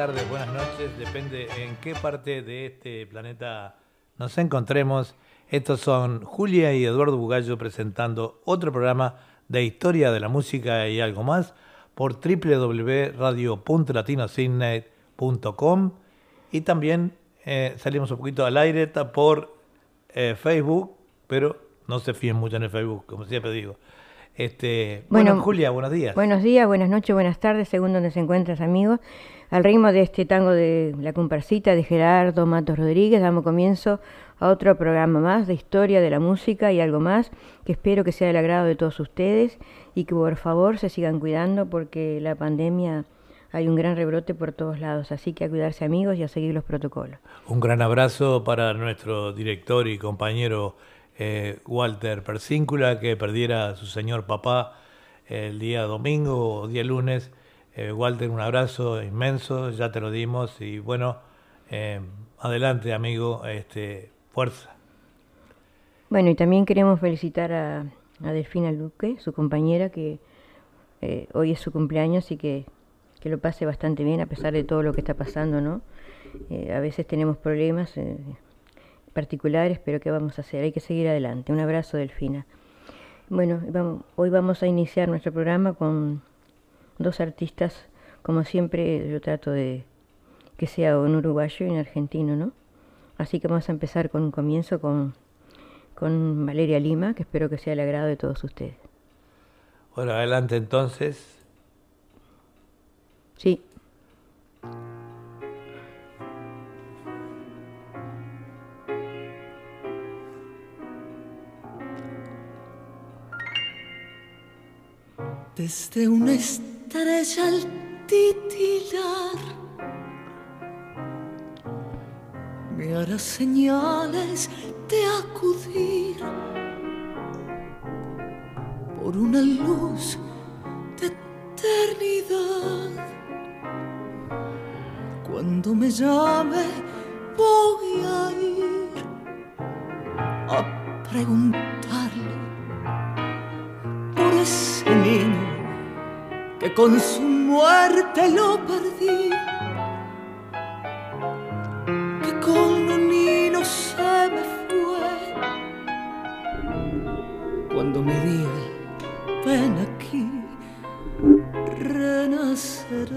tardes, buenas noches, depende en qué parte de este planeta nos encontremos. Estos son Julia y Eduardo Bugallo presentando otro programa de historia de la música y algo más por www.radio.latinosignet.com y también eh, salimos un poquito al aire por eh, Facebook, pero no se fíen mucho en el Facebook, como siempre digo. Este, bueno, Julia, buenos días. Buenos días, buenas noches, buenas tardes, según donde se encuentras, amigos. Al ritmo de este tango de La Comparsita de Gerardo Matos Rodríguez, damos comienzo a otro programa más de historia de la música y algo más, que espero que sea del agrado de todos ustedes y que por favor se sigan cuidando porque la pandemia hay un gran rebrote por todos lados, así que a cuidarse amigos y a seguir los protocolos. Un gran abrazo para nuestro director y compañero eh, Walter Persíncula, que perdiera a su señor papá el día domingo o día lunes eh, Walter, un abrazo inmenso, ya te lo dimos y bueno, eh, adelante amigo, este, fuerza. Bueno, y también queremos felicitar a, Delfina Luque, su compañera, que eh, hoy es su cumpleaños y que, que, lo pase bastante bien a pesar de todo lo que está pasando, ¿no? a veces tenemos problemas particulares, pero ¿qué vamos a hacer? Hay que seguir adelante. Un abrazo, Delfina. Bueno, hoy vamos a iniciar nuestro programa con dos artistas, como siempre yo trato de que sea un uruguayo y un argentino, ¿no? Así que vamos a empezar con un comienzo con, con Valeria Lima, que espero que sea el agrado de todos ustedes. Bueno, adelante entonces. Sí. Desde un estrella al titilar. Me hará señales de acudir por una luz de eternidad. Cuando me llame voy a ir a preguntarle por ese niño que con su muerte lo perdí, Cuando me diga, ven aquí, renaceré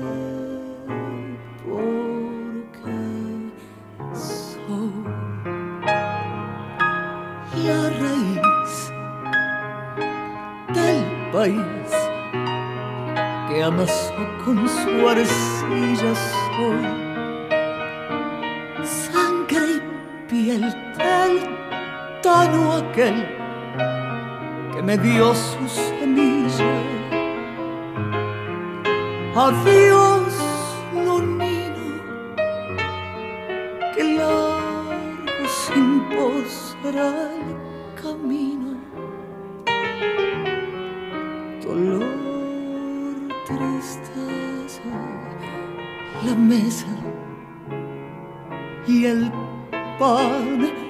porque soy la raíz del país que amasó con su arcilla soy. Sangre y piel del tano aquel que me dio su semilla. Adiós, nonino, que largo sin pos el camino. Dolor la mesa y el pan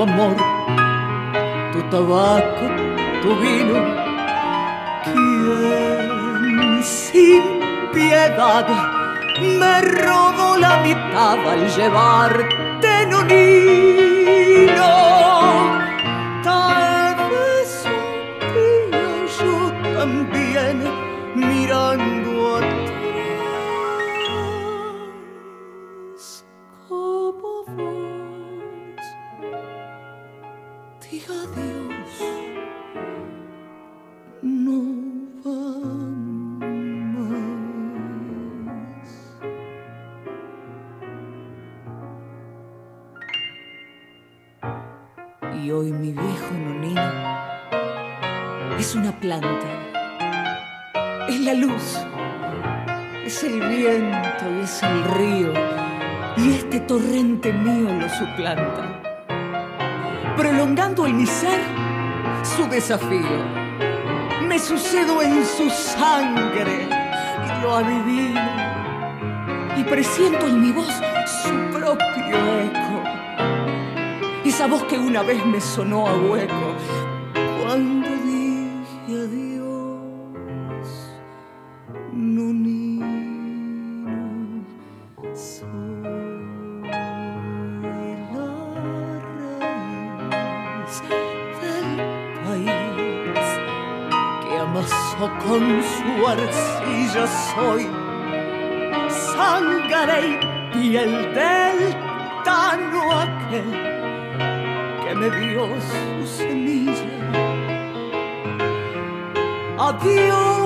tu amor, tu tabaco, tu vino. Quien sin piedad me robó la mitad al llevarte nonino. Me sucedo en su sangre y lo adivino, y presiento en mi voz su propio eco. Esa voz que una vez me sonó a hueco arcilla soy sangre y piel del tano aquel que me dio su semilla. Adiós,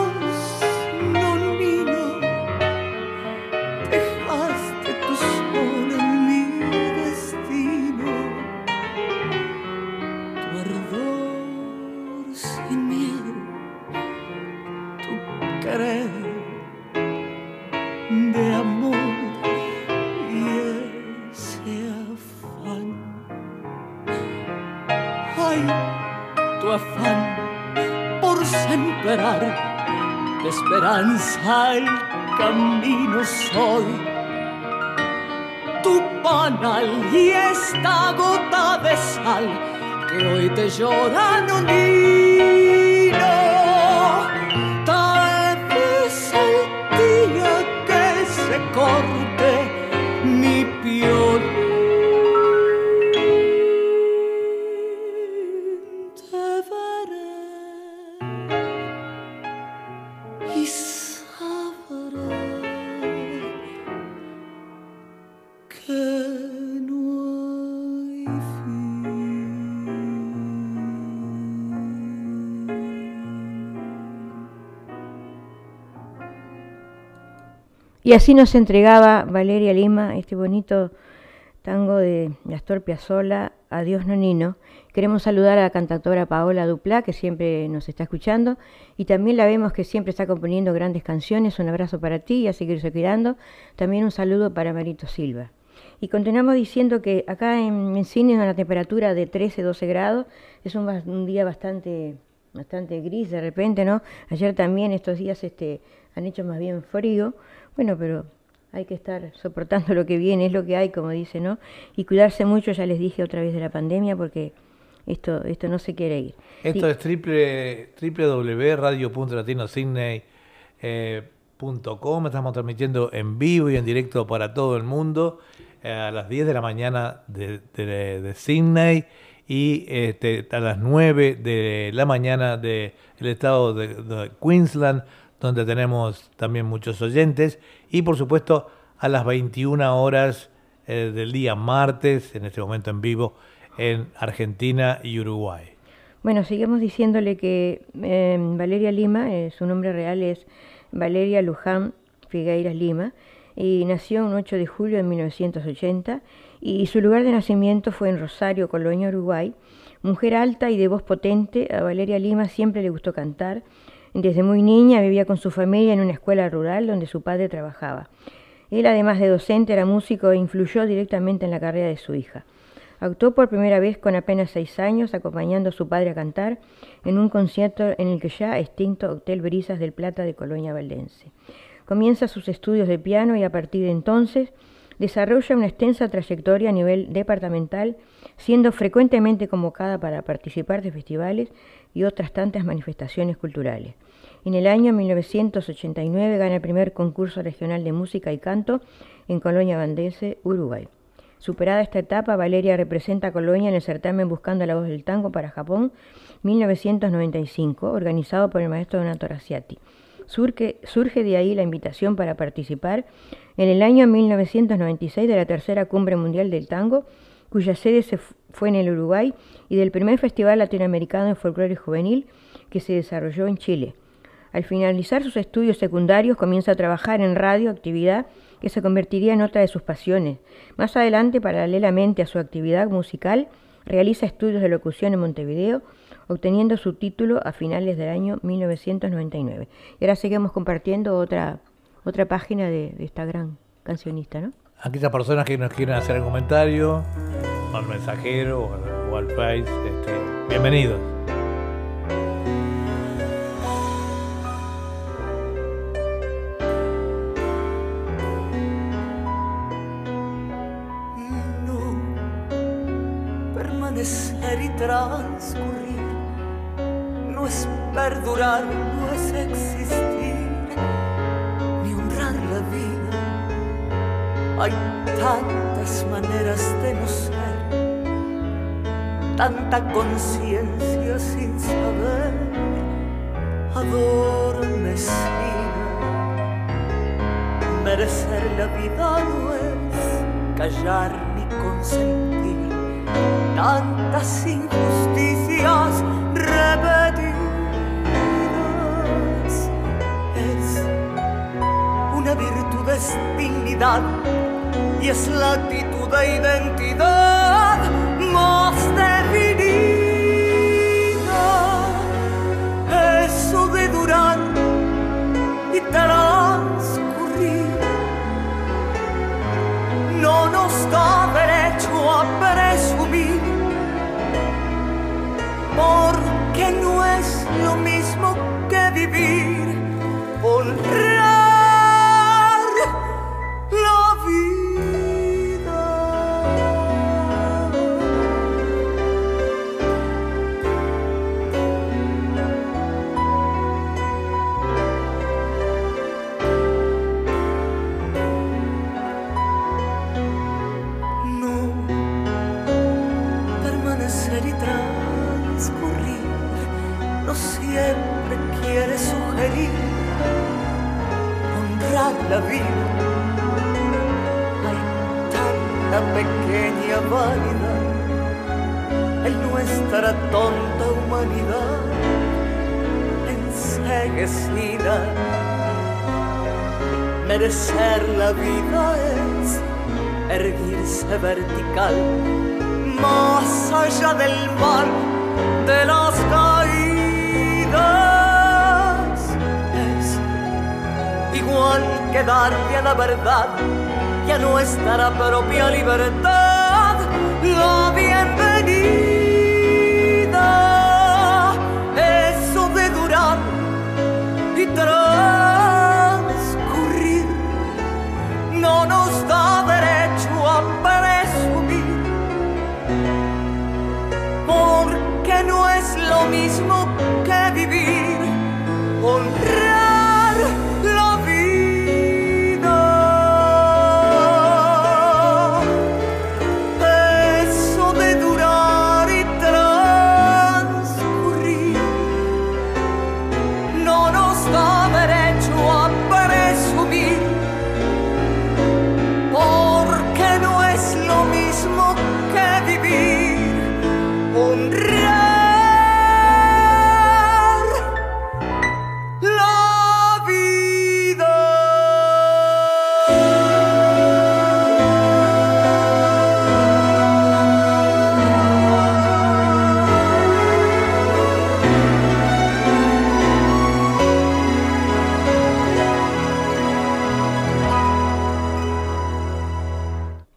que hoy te llora, nonino. Y así nos entregaba Valeria Lima este bonito tango de Astor Piazzolla, Adiós Nonino. Queremos saludar a la cantautora Paola Duplá, que siempre nos está escuchando, y también la vemos que siempre está componiendo grandes canciones. Un abrazo para ti y a seguirse cuidando. También un saludo para Marito Silva. Y continuamos diciendo que acá en, en Cine una temperatura de 13-12 grados, es un, un día bastante, bastante gris de repente, ¿no? Ayer también estos días este, han hecho más bien frío, bueno, pero hay que estar soportando lo que viene, es lo que hay, como dice, ¿no? Y cuidarse mucho, ya les dije otra vez de la pandemia, porque esto, esto no se quiere ir. Esto es triple, www.radio.latinosidney.com. Estamos transmitiendo en vivo y en directo para todo el mundo eh, a las 10 de la mañana de, de, de Sydney y este, a las 9 de la mañana del estado de, de Queensland, donde tenemos también muchos oyentes. Y por supuesto a las 21 horas eh, del día martes, en este momento en vivo, en Argentina y Uruguay. Bueno, seguimos diciéndole que eh, Valeria Lima, eh, su nombre real es Valeria Luján Figueiras Lima, y nació un 8 de julio de 1980, y su lugar de nacimiento fue en Rosario, Colonia, Uruguay. Mujer alta y de voz potente, a Valeria Lima siempre le gustó cantar. Desde muy niña vivía con su familia en una escuela rural donde su padre trabajaba. Él, además de docente, era músico e influyó directamente en la carrera de su hija. Actuó por primera vez con apenas seis años, acompañando a su padre a cantar en un concierto en el que ya extinto Hotel Brisas del Plata de Colonia Valdense. Comienza sus estudios de piano y a partir de entonces desarrolla una extensa trayectoria a nivel departamental, siendo frecuentemente convocada para participar de festivales y otras tantas manifestaciones culturales. En el año 1989 gana el primer concurso regional de música y canto en Colonia Valdense, Uruguay. Superada esta etapa, Valeria representa a Colonia en el certamen Buscando la Voz del Tango para Japón 1995, organizado por el maestro Donato Raciati. Surge, surge de ahí la invitación para participar en el año 1996 de la tercera Cumbre Mundial del Tango, cuya sede se fue en el Uruguay, y del primer Festival Latinoamericano de Folclore Juvenil que se desarrolló en Chile. Al finalizar sus estudios secundarios comienza a trabajar en radio, actividad que se convertiría en otra de sus pasiones. Más adelante, paralelamente a su actividad musical, realiza estudios de locución en Montevideo, obteniendo su título a finales del año 1999. Y ahora seguimos compartiendo otra, otra página de, esta gran cancionista, ¿no? Aquellas personas que nos quieren hacer un comentario, al mensajero o al Face, este, bienvenidos. permanecer y transcurrir no es perdurar, no es existir, tantas maneras de no ser, tanta conciencia sin saber, adormecida. Merecer la vida no es callar ni consentir tantas injusticias repetidas. Es una virtud, es dignidad y es la actitud de identidad. Merecer la vida es erguirse vertical, más allá del mal de las caídas. Es igual que darle a la verdad y a nuestra propia libertad la bienvenida.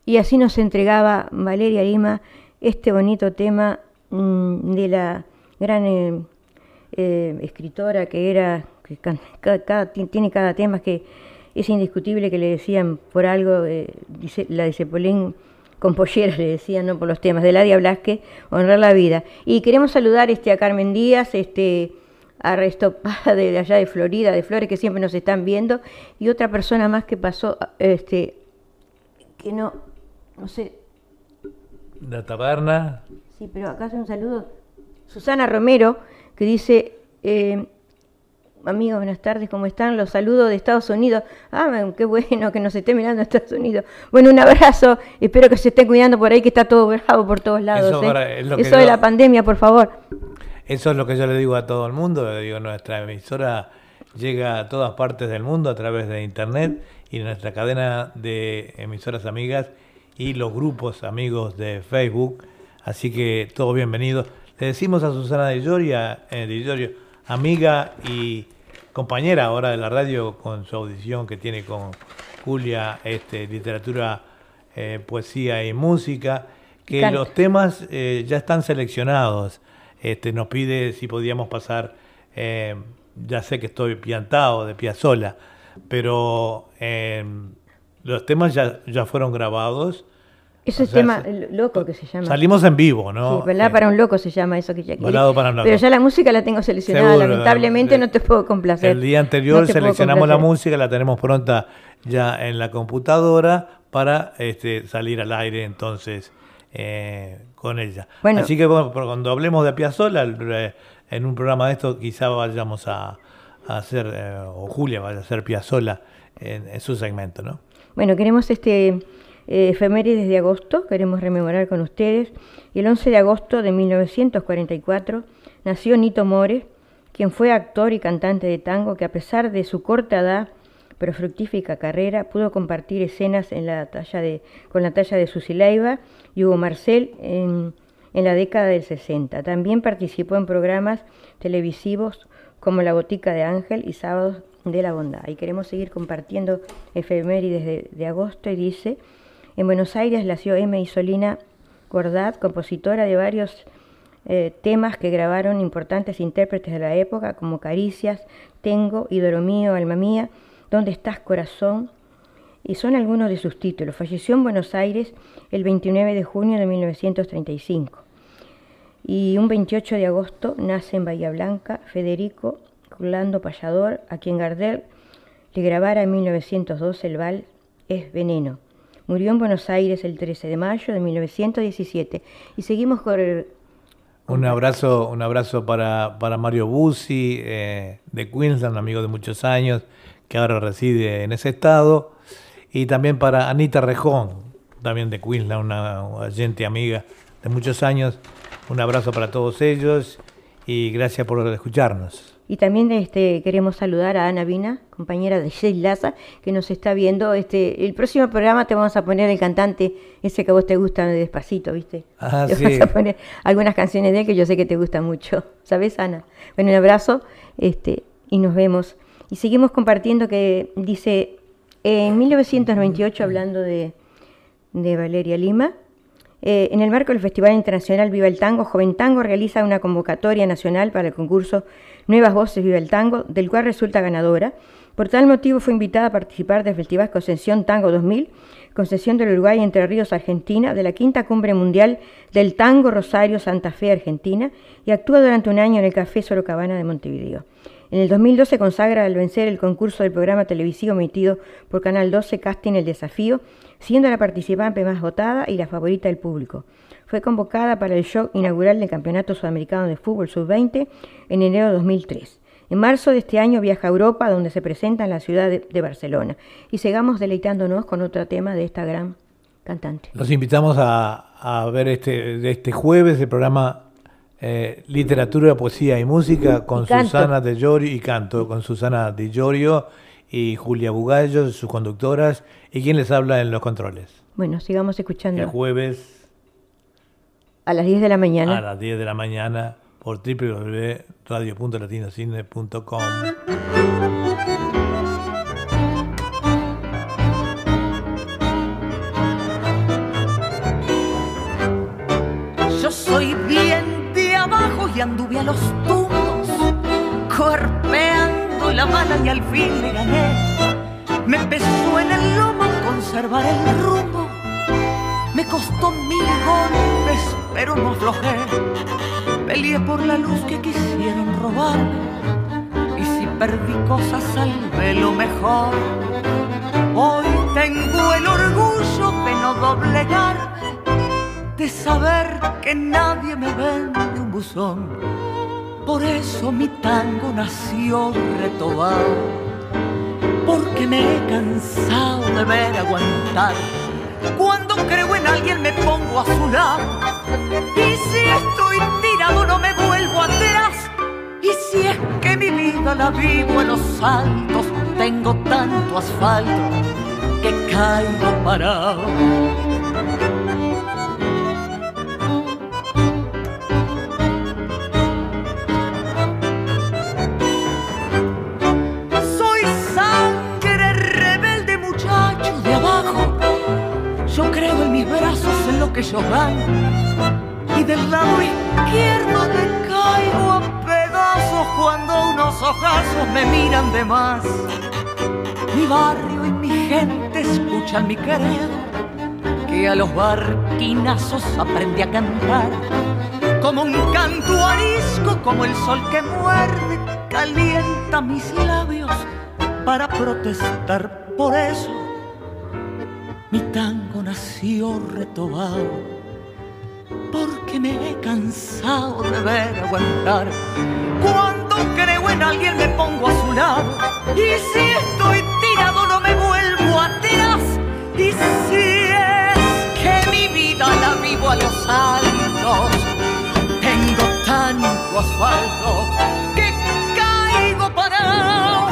Y así nos entregaba Valeria Lima este bonito tema mm, de la gran eh, eh, escritora que era, que cada- ti- tiene cada tema que es indiscutible que le decían por algo, eh, dice, la de Cepolín con le decían, ¿no? por los temas, de Ladia Blasque, honrar la vida. Y queremos saludar este, a Carmen Díaz, este, a Restopada de allá de Florida, de Flores, que siempre nos están viendo, y otra persona más que pasó, este, que no, no sé, La taberna, Sí, pero acá hace un saludo. Susana Romero, que dice, eh, amigos, buenas tardes, ¿cómo están? Los saludo de Estados Unidos. Ah, qué bueno que nos esté mirando Estados Unidos. Bueno, un abrazo, espero que se estén cuidando por ahí, que está todo bravo por todos lados. Eso ¿eh? es lo que Eso de yo- la pandemia, por favor. eso es lo que yo le digo a todo el mundo. le Digo, nuestra emisora llega a todas partes del mundo a través de internet y nuestra cadena de emisoras amigas y los grupos amigos de Facebook. Así que todos bienvenidos. Le decimos a Susana de Lloria, eh, Llorio, amiga y compañera ahora de la radio con su audición que tiene con Julia, este, literatura, eh, poesía y música, que los temas eh, ya están seleccionados. Este, nos pide si podíamos pasar, eh, ya sé que estoy piantado de Piazzola, pero los temas ya, ya fueron grabados ese tema loco que se llama. Salimos en vivo, ¿no? Sí, eh, para un loco se llama eso que ya Balado para un loco. Pero ya la música la tengo seleccionada, lamentablemente no te puedo complacer. El día anterior seleccionamos la música, la tenemos pronta ya en la computadora para este, salir al aire entonces eh, con ella. Así que cuando hablemos de Piazzolla, eh, en un programa de esto quizá vayamos a, hacer, o Julia vaya a hacer Piazzolla en, en su segmento, ¿no? Bueno, queremos este eh, efemérides de agosto, queremos rememorar con ustedes. El 11 de agosto de 1944 nació Nito More, quien fue actor y cantante de tango que a pesar de su corta edad, pero fructífica carrera, pudo compartir escenas en la talla de, con la talla de Susi y Hugo Marcel en, en la década del 60. También participó en programas televisivos como La Botica de Ángel y Sábados de la Bondad. Y queremos seguir compartiendo efemérides de, agosto y dice, en Buenos Aires nació Emma Isolina Gordat, compositora de varios eh, temas que grabaron importantes intérpretes de la época, como Caricias, Tengo, Ídolo Mío, Alma Mía, ¿Dónde estás, corazón? Y son algunos de sus títulos. Falleció en Buenos Aires el 29 de junio de 1935. Y un 28 de agosto nace en Bahía Blanca Federico Orlando Payador, a quien Gardel le grabara en 1912 el vals Es Veneno. Murió en Buenos Aires el 13 de mayo de 1917. Y seguimos con el... Un abrazo, un abrazo para, para Mario Bussi, eh, de Queensland, amigo de muchos años, que ahora reside en ese estado. Y también para Anita Rejón, también de Queensland, una gente amiga de muchos años. Un abrazo para todos ellos y gracias por escucharnos. Y también este, queremos saludar a Ana Vina, compañera de Jay Laza, que nos está viendo. Este, el próximo programa te vamos a poner el cantante, ese que a vos te gusta despacito, ¿viste? Ah, te vamos a poner algunas canciones de él que yo sé que te gustan mucho. ¿Sabes, Ana? Bueno, un abrazo este, y nos vemos. Y seguimos compartiendo que dice, en 1998, hablando de, de Valeria Lima, eh, en el marco del Festival Internacional Viva el Tango, Joven Tango realiza una convocatoria nacional para el concurso Nuevas Voces Viva el Tango, del cual resulta ganadora. Por tal motivo fue invitada a participar del Festival Concesión Tango 2000, concesión del Uruguay Entre Ríos, Argentina, de la Quinta Cumbre Mundial del Tango Rosario Santa Fe, Argentina, y actúa durante un año en el Café Sorocabana de Montevideo. En el 2012 consagra al vencer el concurso del programa televisivo emitido por Canal 12 Casting El Desafío, siendo la participante más votada y la favorita del público. Fue convocada para el show inaugural del Campeonato Sudamericano de Fútbol Sub-20 en enero de 2003. En marzo de este año viaja a Europa, donde se presenta en la ciudad de, Barcelona. Y sigamos deleitándonos con otro tema de esta gran cantante. Los invitamos a, ver este, de este jueves el programa eh, Literatura, Poesía y Música con Susana de Llorio y canto con Susana de Llorio y Julia Bugallo, sus conductoras, y quien les habla en los controles. Bueno, sigamos escuchando. El jueves a las 10 de la mañana. A las 10 de la mañana por www.radio.latinocine.com. Yo soy bien de abajo y anduve a los tumbos, corpeando la mala y al fin le gané. Me pesó en el lomo conservar el rumbo, me costó mil golpes pero no aflojé. Peleé por la luz que quisieron robar. Y si perdí cosas, salvé lo mejor. Hoy tengo el orgullo de no doblegar, de saber que nadie me vende un buzón. Por eso mi tango nació retobado, porque me he cansado de ver aguantar cuando creo en alguien me pongo a su lado. Y si estoy tirado no me vuelvo atrás. Y si es que mi vida la vivo en los altos, tengo tanto asfalto que caigo parado. Mis brazos en lo que lloran y del lado izquierdo me caigo a pedazos cuando unos ojazos me miran de más. Mi barrio y mi gente escuchan mi querer, que a los barquinazos aprendí a cantar. Como un canto arisco, como el sol que muerde, calienta mis labios para protestar por eso. Mi tango nació retobado porque me he cansado de ver aguantar. Cuando creo en alguien me pongo a su lado y si estoy tirado no me vuelvo atrás. Y si es que mi vida la vivo a los altos, tengo tanto asfalto que caigo parado.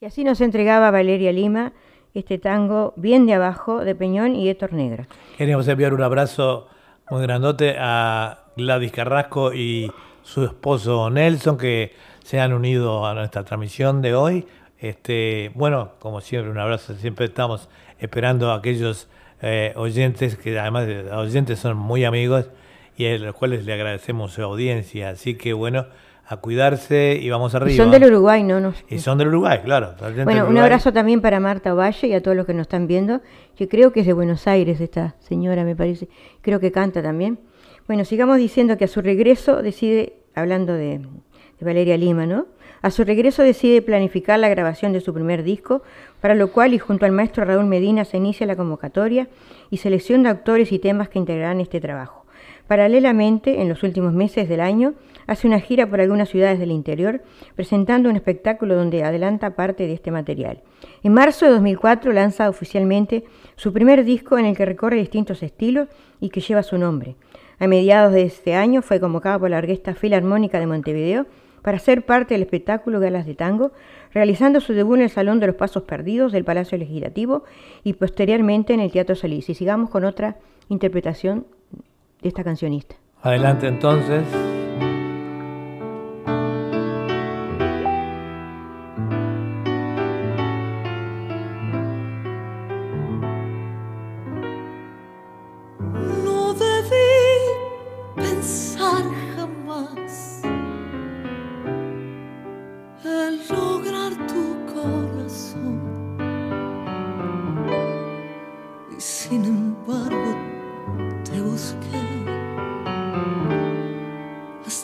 Y así nos entregaba Valeria Lima este tango bien de abajo de Peñón y Héctor Negra. Queríamos enviar un abrazo muy grandote a Gladys Carrasco y su esposo Nelson que se han unido a nuestra transmisión de hoy. Este, bueno, como siempre, un abrazo. Siempre estamos esperando a aquellos eh, oyentes que además de oyentes son muy amigos y a los cuales le agradecemos su audiencia. Así que bueno, a cuidarse y vamos arriba. Y son del Uruguay, ¿no? no y son del Uruguay, claro. Bueno, un abrazo también para Marta Ovalle y a todos los que nos están viendo, que creo que es de Buenos Aires esta señora, me parece. Creo que canta también. Bueno, sigamos diciendo que a su regreso decide, hablando de, de Valeria Lima, ¿no? A su regreso decide planificar la grabación de su primer disco, para lo cual y junto al maestro Raúl Medina se inicia la convocatoria y selección de autores y temas que integrarán este trabajo. Paralelamente, en los últimos meses del año, hace una gira por algunas ciudades del interior, presentando un espectáculo donde adelanta parte de este material. En marzo de 2004 lanza oficialmente su primer disco en el que recorre distintos estilos y que lleva su nombre. A mediados de este año fue convocado por la Orquesta Filarmónica de Montevideo para ser parte del espectáculo Galas de Tango, realizando su debut en el Salón de los Pasos Perdidos del Palacio Legislativo y posteriormente en el Teatro Solís. Y sigamos con otra interpretación de esta cancionista. Adelante entonces.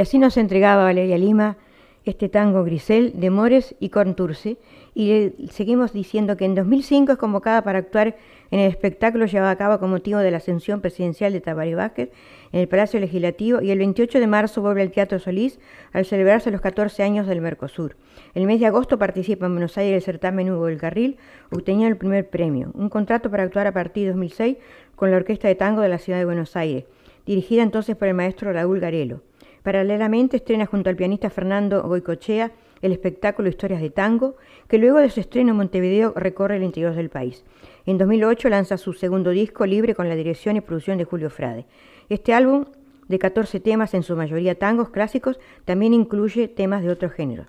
Y así nos entregaba Valeria Lima este tango Grisel de Mores y Contursi. Y seguimos diciendo que en 2005 es convocada para actuar en el espectáculo llevado a cabo con motivo de la ascensión presidencial de Tabaré Vázquez en el Palacio Legislativo y el 28 de marzo vuelve al Teatro Solís al celebrarse los 14 años del Mercosur. El mes de agosto participa en Buenos Aires el certamen Hugo del Carril, obteniendo el primer premio, un contrato para actuar a partir de 2006 con la Orquesta de Tango de la Ciudad de Buenos Aires, dirigida entonces por el maestro Raúl Garelo. Paralelamente estrena junto al pianista Fernando Goicochea el espectáculo Historias de Tango, que luego de su estreno en Montevideo recorre el interior del país. En 2008 lanza su segundo disco libre con la dirección y producción de Julio Frade. Este álbum, de 14 temas, en su mayoría tangos clásicos, también incluye temas de otros géneros.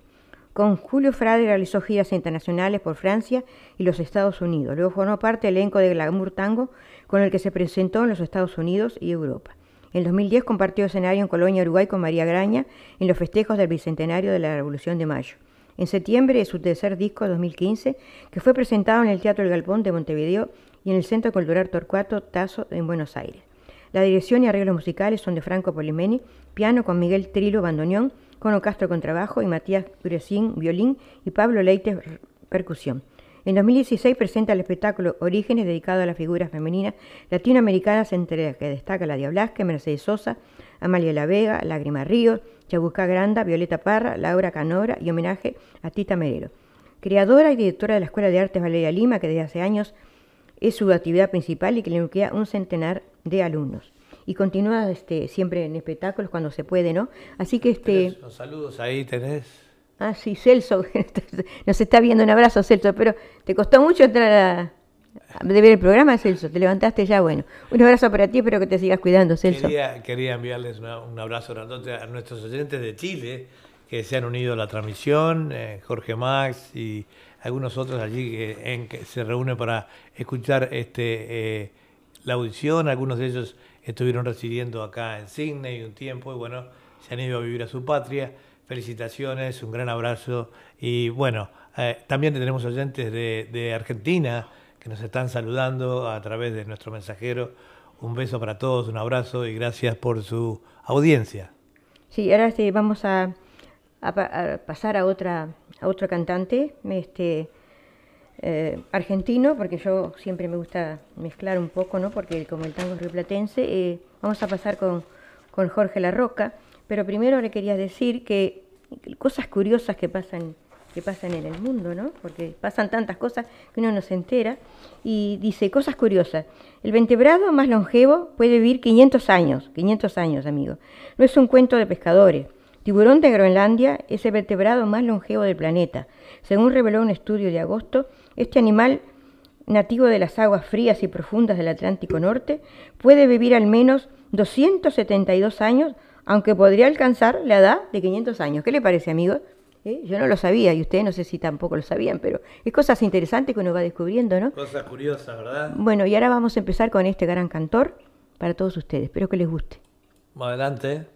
Con Julio Frade realizó giras internacionales por Francia y los Estados Unidos. Luego formó parte del elenco de Glamour Tango, con el que se presentó en los Estados Unidos y Europa. En 2010 compartió escenario en Colonia, Uruguay, con María Graña en los festejos del Bicentenario de la Revolución de Mayo. En septiembre de su tercer disco, 2015, que fue presentado en el Teatro El Galpón de Montevideo y en el Centro Cultural Torcuato Tazo en Buenos Aires. La dirección y arreglos musicales son de Franco Polimeni, piano con Miguel Trilo, bandoneón, Cono Castro, contrabajo y Matías Durecín, violín y Pablo Leites, percusión. En 2016 presenta el espectáculo Orígenes, dedicado a las figuras femeninas latinoamericanas, entre las que destaca la Diablasque, Mercedes Sosa, Amalia La Vega, Lágrima Ríos, Chabuca Granda, Violeta Parra, Laura Canora y homenaje a Tita Merero. Creadora y directora de la Escuela de Artes Valeria Lima, que desde hace años es su actividad principal y que le nuclea un centenar de alumnos. Y continúa este, siempre en espectáculos cuando se puede, ¿no? Así que este... Saludos ahí tenés. Ah, sí, Celso, nos está viendo. Un abrazo, Celso, pero ¿te costó mucho entrar a, ver el programa, Celso? ¿Te levantaste ya? Bueno, un abrazo para ti, espero que te sigas cuidando, Celso. Quería, quería enviarles una, un abrazo a nuestros oyentes de Chile que se han unido a la transmisión, eh, Jorge Max y algunos otros allí que, en, que se reúnen para escuchar este eh, la audición. Algunos de ellos estuvieron residiendo acá en Sydney un tiempo y bueno, se han ido a vivir a su patria felicitaciones, un gran abrazo y bueno, eh, también tenemos oyentes de, Argentina que nos están saludando a través de nuestro mensajero. Un beso para todos, un abrazo y gracias por su audiencia. Sí, ahora sí, vamos a, pasar a otra, a otro cantante este, eh, argentino, porque yo siempre me gusta mezclar un poco, ¿no? porque como el tango es rioplatense, eh, vamos a pasar con, con Jorge La Roca. Pero primero le quería decir que cosas curiosas que pasan, que pasan en el mundo, ¿no? Porque pasan tantas cosas que uno no se entera. Y dice, cosas curiosas. El vertebrado más longevo puede vivir 500 años, 500 años, amigo. No es un cuento de pescadores. Tiburón de Groenlandia es el vertebrado más longevo del planeta. Según reveló un estudio de agosto, este animal nativo de las aguas frías y profundas del Atlántico Norte puede vivir al menos 272 años aunque podría alcanzar la edad de 500 años. ¿Qué le parece, amigos? ¿Eh? Yo no lo sabía y ustedes no sé si tampoco lo sabían, pero es cosas interesantes que uno va descubriendo, ¿no? Cosas curiosas, ¿verdad? Bueno, y ahora vamos a empezar con este gran cantor para todos ustedes. Espero que les guste. Adelante.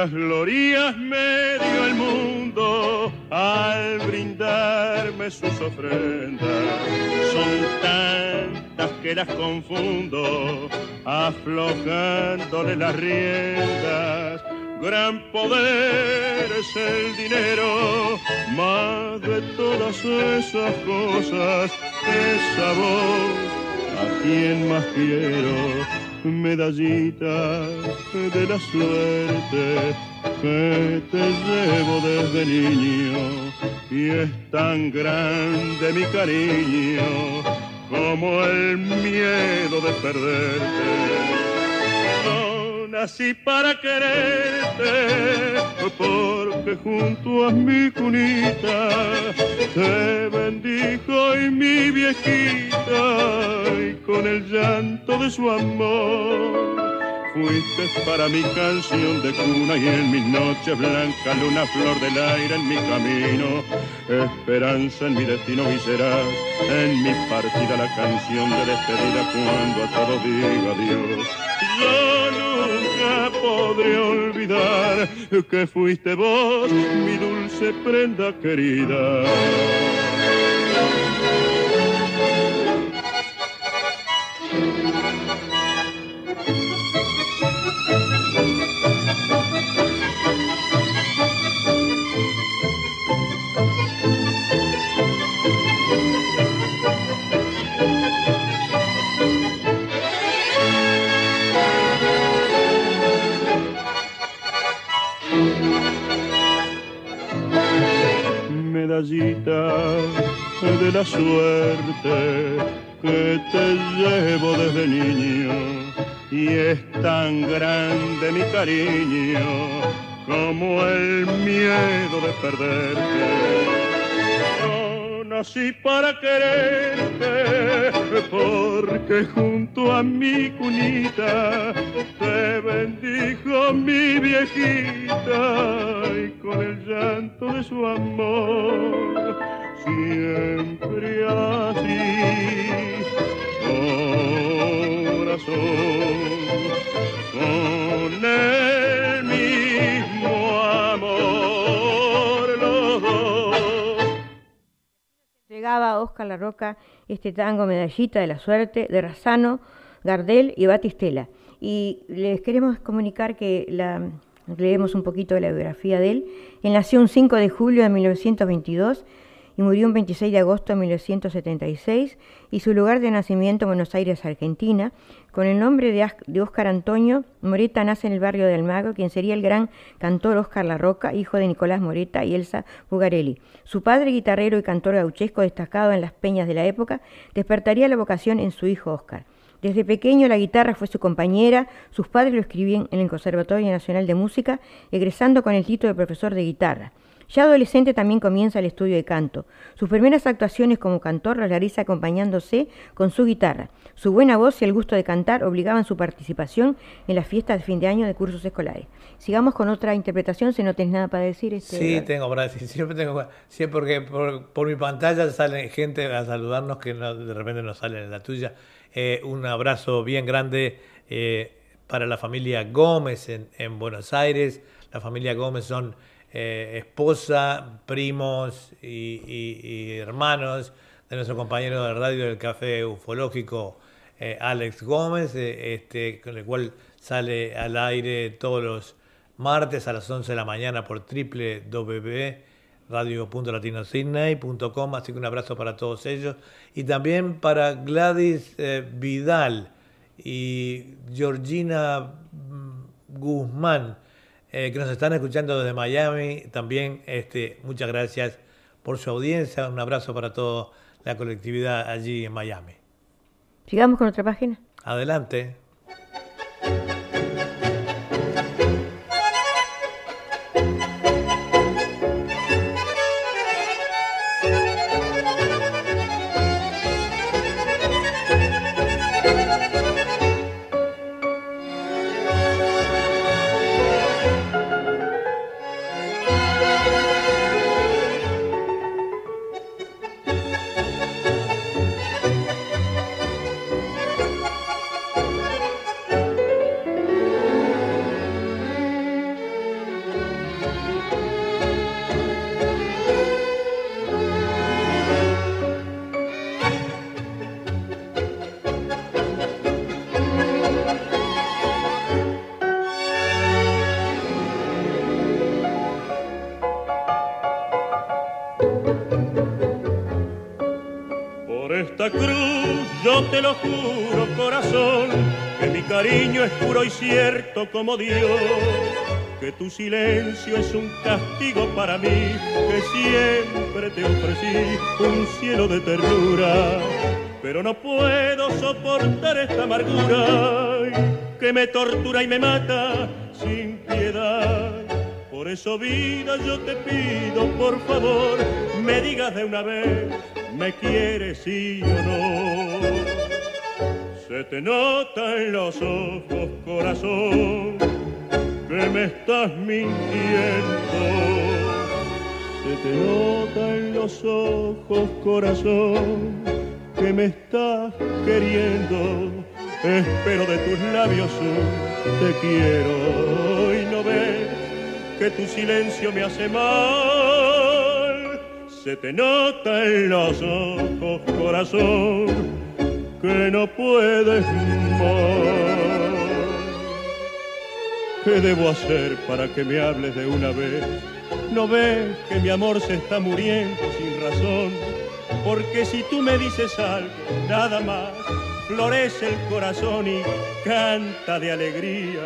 Muchas glorias me dio el mundo al brindarme sus ofrendas. Son tantas que las confundo, aflojándole las riendas. Gran poder es el dinero, más de todas esas cosas, esa voz a quien más quiero medallita de la suerte que te llevo desde niño y es tan grande mi cariño como el miedo de perderte. Nací para quererte porque junto a mi cunita te bendijo y mi viejita y con el llanto de su amor Fuiste para mi canción de cuna y en mis noches blanca luna, flor del aire en mi camino, esperanza en mi destino y serás en mi partida la canción de despedida cuando a todos diga adiós. Yo nunca podré olvidar que fuiste vos, mi dulce prenda querida. De la suerte que te llevo desde niño. Y es tan grande mi cariño como el miedo de perderte. Nací para quererte, porque junto a mi cunita te bendijo mi viejita y con el llanto de su amor siempre así, corazón, con el entregaba Oscar La Roca este tango Medallita de la Suerte de Razano, Gardel y Batistela. Y les queremos comunicar que leemos un poquito de la biografía de él. Él nació un 5 de julio de 1922 y murió un 26 de agosto de 1976 y su lugar de nacimiento Buenos Aires, Argentina. Con el nombre de Óscar Antonio, Moreta nace en el barrio de Almagro, quien sería el gran cantor Óscar Larroca, hijo de Nicolás Moreta y Elsa Bugarelli. Su padre, guitarrero y cantor gauchesco destacado en las peñas de la época, despertaría la vocación en su hijo Óscar. Desde pequeño la guitarra fue su compañera, sus padres lo escribían en el Conservatorio Nacional de Música, egresando con el título de profesor de guitarra. Ya adolescente también comienza el estudio de canto. Sus primeras actuaciones como cantor las realiza acompañándose con su guitarra. Su buena voz y el gusto de cantar obligaban su participación en las fiestas de fin de año de cursos escolares. Sigamos con otra interpretación, si no tenés nada para decir. Este, sí, tengo para decir. Siempre tengo siempre porque por, mi pantalla sale gente a saludarnos que de repente no sale en la tuya. Eh, un abrazo bien grande eh, para la familia Gómez en, en Buenos Aires. La familia Gómez son eh, esposa, primos y, hermanos de nuestro compañero de radio del Café Ufológico, eh, Alex Gómez, eh, este, con el cual sale al aire todos los martes a las 11 de la mañana por www.radio.latinosidney.com, así que un abrazo para todos ellos. Y también para Gladys Vidal y Georgina mm, Guzmán, eh, que nos están escuchando desde Miami. También este, muchas gracias por su audiencia. Un abrazo para toda la colectividad allí en Miami. Sigamos con otra página. Adelante. Como Dios que tu silencio es un castigo para mí, que siempre te ofrecí un cielo de ternura, pero no puedo soportar esta amargura que me tortura y me mata sin piedad. Por eso vida yo te pido, por favor, me digas de una vez, me quieres sí o no. Se te nota en los ojos, corazón que me estás mintiendo. Se te nota en los ojos, corazón, que me estás queriendo. Espero de tus labios te quiero y no ves que tu silencio me hace mal. Se te nota en los ojos, corazón, que no puedes más. ¿Qué debo hacer para que me hables de una vez? ¿No ves que mi amor se está muriendo sin razón? Porque si tú me dices algo, nada más, florece el corazón y canta de alegría.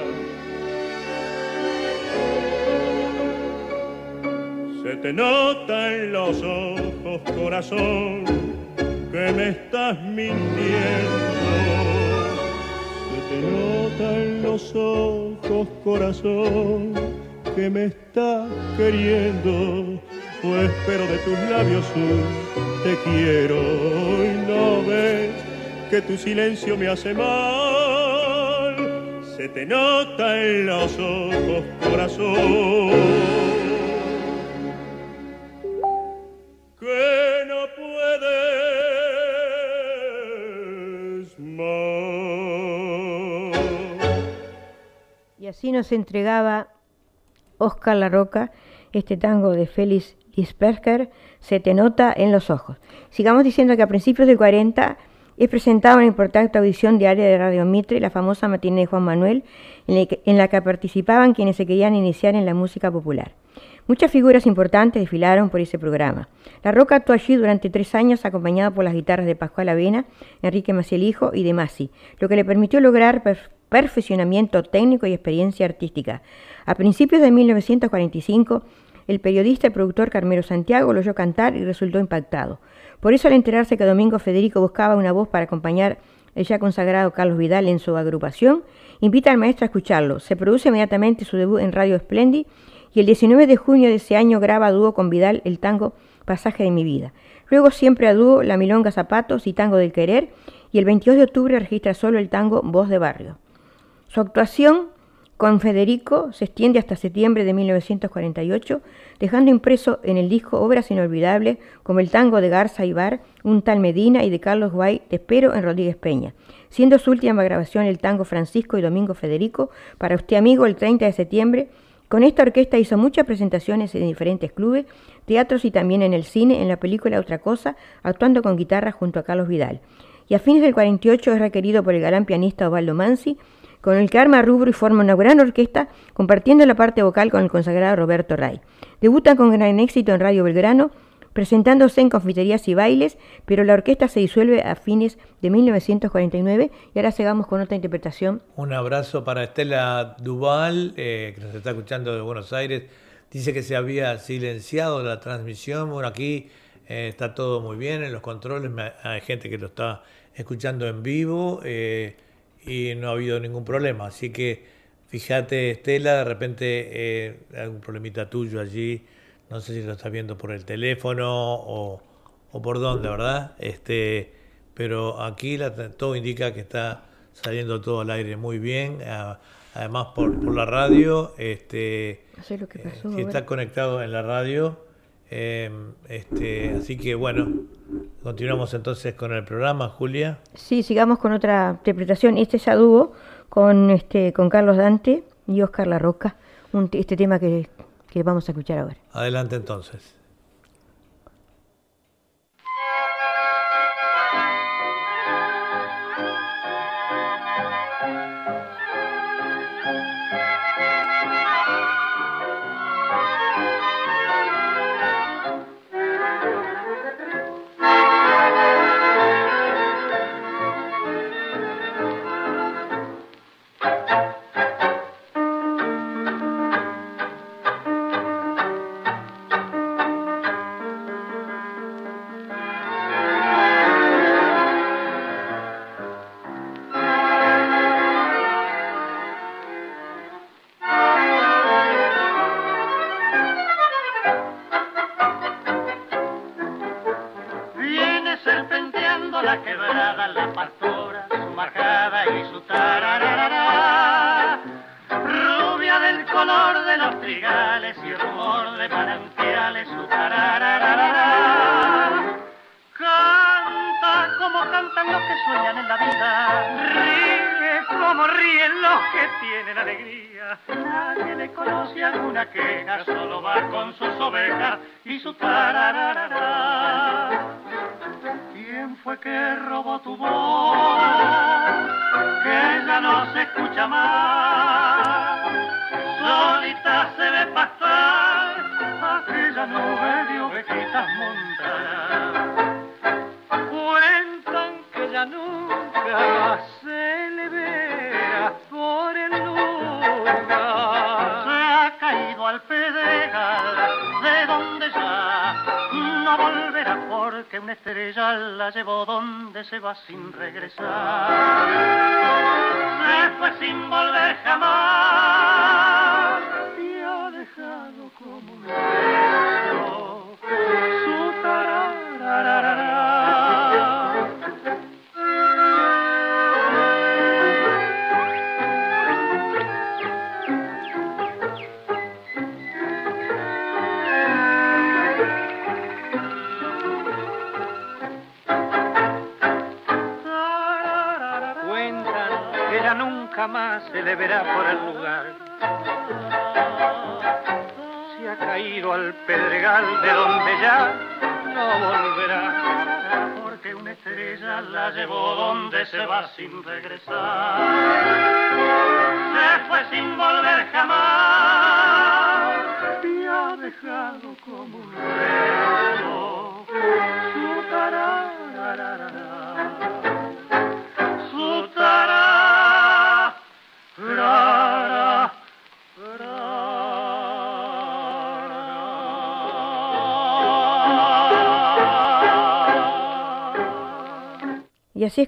Se te nota en los ojos, corazón, que me estás mintiendo se nota en los ojos, corazón, que me estás queriendo. O espero de tus labios un te quiero y no ves que tu silencio me hace mal. Se te nota en los ojos, corazón. Así nos entregaba Oscar Larroca este tango de Félix Disperger, Se te nota en los ojos. Sigamos diciendo que a principios del 40 es presentada una importante audición diaria de Radio Mitre, la famosa matiné de Juan Manuel, en la que participaban quienes se querían iniciar en la música popular. Muchas figuras importantes desfilaron por ese programa. La Roca actuó allí durante tres años acompañada por las guitarras de Pascual Avena, Enrique Maciel Hijo y de Masi, lo que le permitió lograr perfeccionamiento técnico y experiencia artística. A principios de 1945, el periodista y productor Carmelo Santiago lo oyó cantar y resultó impactado. Por eso, al enterarse que Domingo Federico buscaba una voz para acompañar el ya consagrado Carlos Vidal en su agrupación, invita al maestro a escucharlo. Se produce inmediatamente su debut en Radio Splendid y el 19 de junio de ese año graba dúo con Vidal el tango Pasaje de mi vida. Luego siempre a dúo La Milonga Zapatos y Tango del Querer y el 22 de octubre registra solo el tango Voz de Barrio. Su actuación con Federico se extiende hasta septiembre de 1948, dejando impreso en el disco obras inolvidables como el tango de Garza Ibar, Un tal Medina y de Carlos Guay, Te espero en Rodríguez Peña, siendo su última grabación el tango Francisco y Domingo Federico, para usted amigo el 30 de septiembre. Con esta orquesta hizo muchas presentaciones en diferentes clubes, teatros y también en el cine, en la película Otra Cosa, actuando con guitarra junto a Carlos Vidal. Y a fines del 48 es requerido por el galán pianista Osvaldo Mansi, con el que arma rubro y forma una gran orquesta, compartiendo la parte vocal con el consagrado Roberto Ray. Debutan con gran éxito en Radio Belgrano, presentándose en confiterías y bailes, pero la orquesta se disuelve a fines de 1949 y ahora sigamos con otra interpretación. Un abrazo para Estela Duval, eh, que nos está escuchando de Buenos Aires. Dice que se había silenciado la transmisión. Bueno, aquí eh, está todo muy bien en los controles, hay gente que lo está escuchando en vivo. Eh, y no ha habido ningún problema. Así que fíjate, Estela, de repente eh, algún problemita tuyo allí, no sé si lo estás viendo por el teléfono o, por dónde, ¿verdad? Este, pero aquí todo indica que está saliendo todo al aire muy bien, además por, por, la radio. Este, lo que pasó, eh, si estás conectado en la radio, Em, este, así que bueno, continuamos entonces con el programa, Julia. Sí, sigamos con otra interpretación. Este es a dúo con, este, con Carlos Dante y Oscar La Roca, este tema que, que vamos a escuchar ahora. Adelante entonces.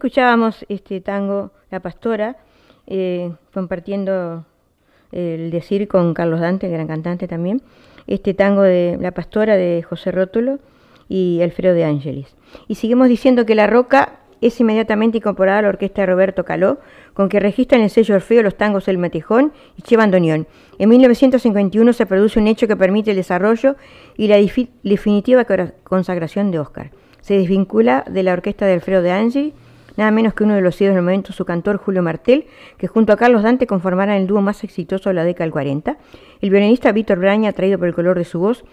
Escuchábamos este tango La Pastora, eh, compartiendo el decir con Carlos Dante, gran cantante también, este tango de La Pastora de José Rótulo y Alfredo de Ángelis. Y seguimos diciendo que La Roca es inmediatamente incorporada a la orquesta de Roberto Caló, con que registran el sello Orfeo los tangos El Matejón y Che Bandoneón. En 1951 se produce un hecho que permite el desarrollo y la definitiva consagración de Oscar. Se desvincula de la orquesta de Alfredo de Ángelis nada menos que uno de los ídolos del momento, su cantor Julio Martel, que junto a Carlos Dante conformaran el dúo más exitoso de la década del 40. El violinista Víctor Braña, atraído por el color de su voz,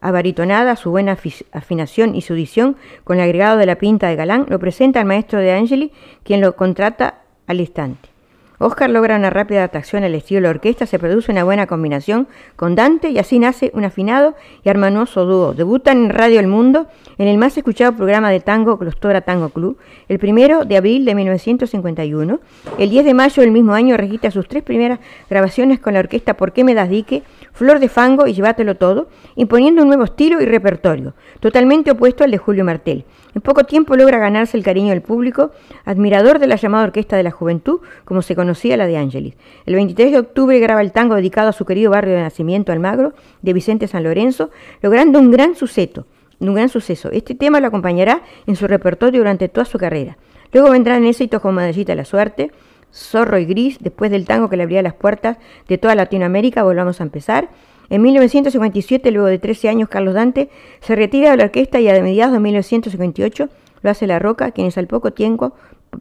abaritonada, su buena afinación y su dicción, con el agregado de la pinta de galán, lo presenta al maestro de Angeli, quien lo contrata al instante. Oscar logra una rápida adaptación al estilo de la orquesta, se produce una buena combinación con Dante y así nace un afinado y armonioso dúo. Debutan en Radio El Mundo en el más escuchado programa de tango Clostora Tango Club, el primero de abril de 1951. El 10 de mayo del mismo año registra sus tres primeras grabaciones con la orquesta ¿Por qué me das dique? Flor de Fango y Llévatelo Todo, imponiendo un nuevo estilo y repertorio, totalmente opuesto al de Julio Martel. En poco tiempo logra ganarse el cariño del público, admirador de la llamada Orquesta de la Juventud, como se conocía la de Ángelis. El 23 de octubre graba el tango dedicado a su querido barrio de nacimiento Almagro, de Vicente San Lorenzo, logrando un gran suceso. Un gran suceso. Este tema lo acompañará en su repertorio durante toda su carrera. Luego vendrán éxitos como Medallita la Suerte, Zorro y Gris, después del tango que le abría las puertas de toda Latinoamérica, volvamos a empezar, en 1957, luego de 13 años, Carlos Dante se retira de la orquesta y a mediados de 1958 lo hace La Roca, quienes al poco tiempo,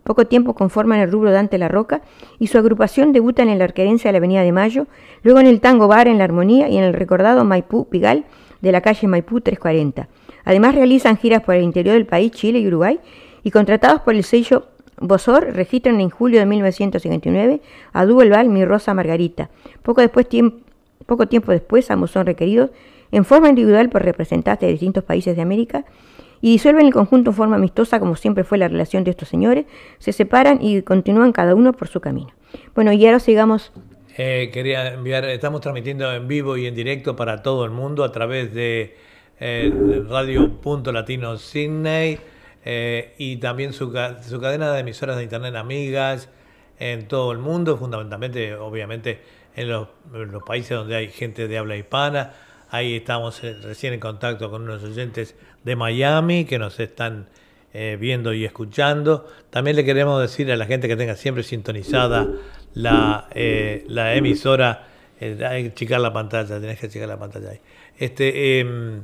poco tiempo conforman el rubro Dante La Roca y su agrupación debutan en la arquerencia de la Avenida de Mayo, luego en el Tango Bar en La Armonía y en el recordado Maipú Pigal de la calle Maipú 340. Además realizan giras por el interior del país, Chile y Uruguay, y contratados por el sello Bosor registran en julio de 1959 a Dúo Val Mi Rosa Margarita. Poco después poco tiempo después, ambos son requeridos en forma individual por representantes de distintos países de América y disuelven el conjunto en forma amistosa, como siempre fue la relación de estos señores, se separan y continúan cada uno por su camino. Bueno, y ahora sigamos. Eh, quería enviar, estamos transmitiendo en vivo y en directo para todo el mundo a través de, eh, Radio Punto Latino Sydney eh, y también su, su cadena de emisoras de internet amigas en todo el mundo, fundamentalmente, obviamente, en los, países donde hay gente de habla hispana. Ahí estamos eh, recién en contacto con unos oyentes de Miami que nos están eh, viendo y escuchando. También le queremos decir a la gente que tenga siempre sintonizada la, eh, la emisora Eh, hay que checar la pantalla, tenés que checar la pantalla ahí. Este, em,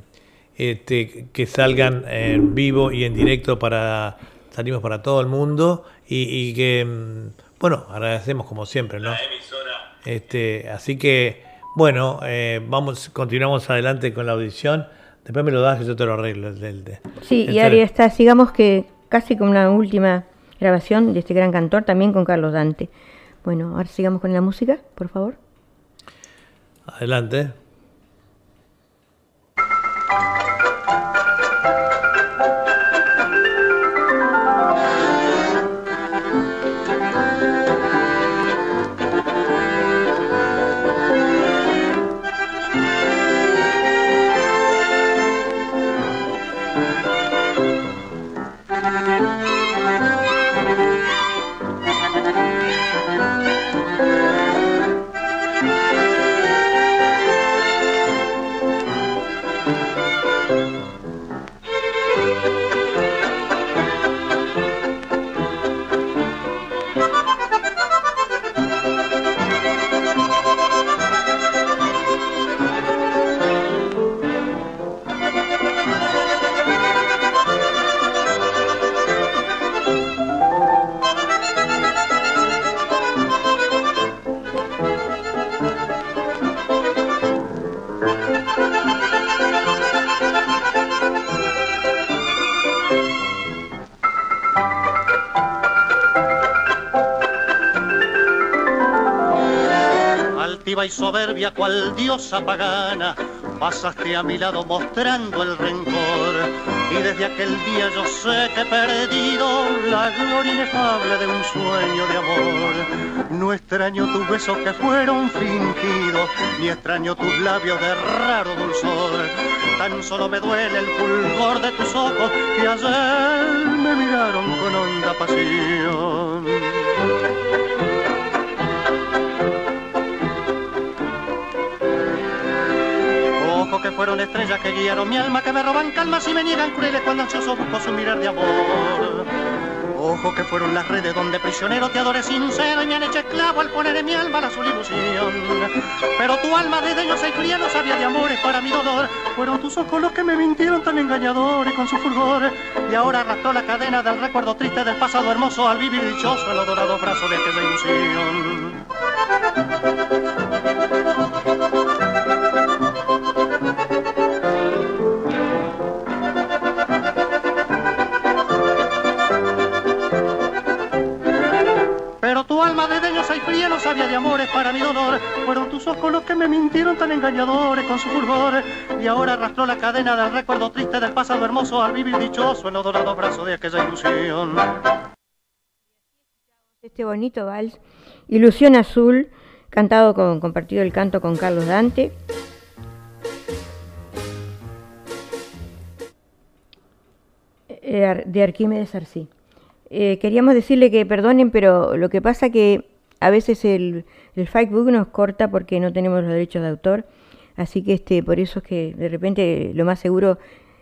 este, que salgan en vivo y en directo para salimos para todo el mundo y, y que em, bueno agradecemos como siempre no este así que bueno vamos continuamos adelante con la audición después me lo das que yo te lo arreglo el, el- el- Sí, y ahí está, sigamos que casi con una última grabación de este gran cantor, también con Carlos Dante. Bueno, ahora sigamos con la música, por favor. adelante y soberbia cual diosa pagana, pasaste a mi lado mostrando el rencor. Y desde aquel día yo sé que he perdido la gloria inefable de un sueño de amor. No extraño tus besos que fueron fingidos, ni extraño tus labios de raro dulzor. Tan solo me duele el fulgor de tus ojos que ayer me miraron con honda pasión. Fueron estrellas que guiaron mi alma, que me roban calmas y me niegan crueles cuando ansioso busco su mirar de amor. Ojos que fueron las redes donde prisionero te adoré sincero y me han hecho esclavo al poner en mi alma la azul ilusión. Pero tu alma desde yo soy fría no sabía de amores para mi dolor. Fueron tus ojos los que me mintieron tan engañadores con su fulgor. Y ahora arrastró la cadena del recuerdo triste del pasado hermoso al vivir dichoso en los dorados brazos de aquella ilusión. Mi dolor. Fueron tus ojos los que me mintieron tan engañadores con su fulgor. Y ahora arrastró la cadena del recuerdo triste del pasado hermoso al vivir dichoso en los dorados brazos de aquella ilusión. Este bonito vals, Ilusión Azul, cantado con, compartido el canto con Carlos Dante. Eh, de Arquímedes Arcí. Eh, queríamos decirle que perdonen, pero lo que pasa que a veces el, el nos corta porque no tenemos los derechos de autor, así que este, por eso es que de repente lo más seguro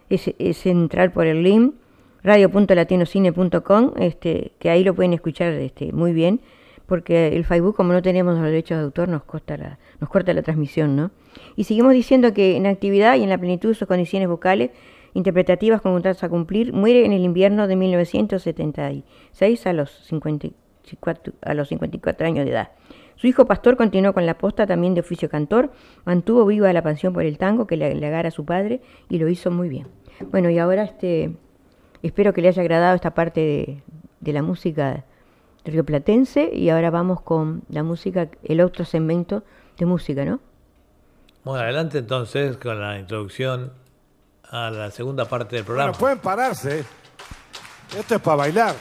es, entrar por el link radio.latinocine.com, este, que ahí lo pueden escuchar este, muy bien, porque el Facebook, como no tenemos los derechos de autor, nos, corta la, nos corta la transmisión, ¿no? Y seguimos diciendo que en actividad y en la plenitud de sus condiciones vocales, interpretativas con contratos a cumplir, muere en el invierno de 1976 a los 54, a los 54 años de edad. Su hijo Pastor continuó con la posta también de oficio cantor, mantuvo viva la pasión por el tango que le legara a su padre y lo hizo muy bien. Bueno, y ahora este, espero que le haya agradado esta parte de, de la música rioplatense y ahora vamos con la música, el otro segmento de música, ¿no? Bueno, adelante entonces con la introducción a la segunda parte del programa. Bueno, pueden pararse. Esto es para bailar.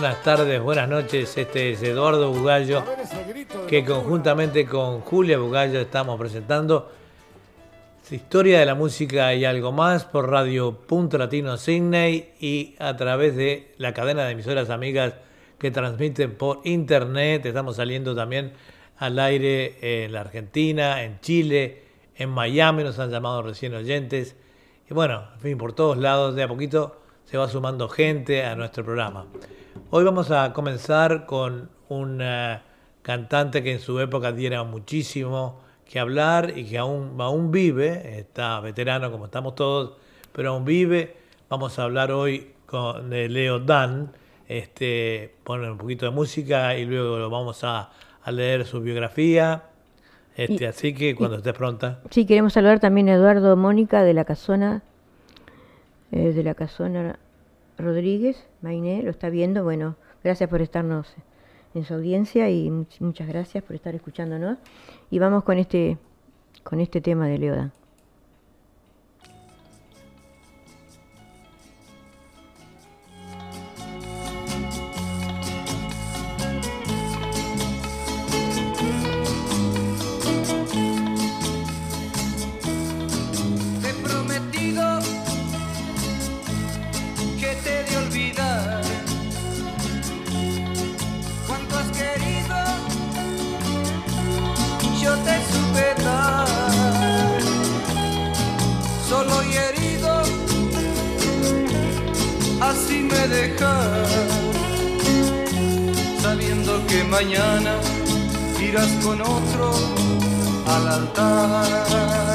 Buenas tardes, buenas noches. Este es Eduardo Bugallo, que conjuntamente con Julia Bugallo estamos presentando Historia de la música y algo más por Radio Punto Latino Sydney y a través de la cadena de emisoras amigas que transmiten por internet. Estamos saliendo también al aire en la Argentina, en Chile, en Miami, nos han llamado recién oyentes. Y bueno, en fin, por todos lados, de a poquito se va sumando gente a nuestro programa. Hoy vamos a comenzar con un cantante que en su época diera muchísimo que hablar y que aún, aún vive, está veterano como estamos todos, pero aún vive. Vamos a hablar hoy con Leo Dan, este, poner un poquito de música y luego lo vamos a, a leer su biografía. Este, así que cuando estés pronta. Sí, queremos saludar también a Eduardo Mónica de la Casona, eh, de la Casona Rodríguez, Mainé, lo está viendo. Bueno, gracias por estarnos en su audiencia y muchas gracias por estar escuchándonos. Y vamos con este, con este tema de Leoda. Mañana irás con otro al altar.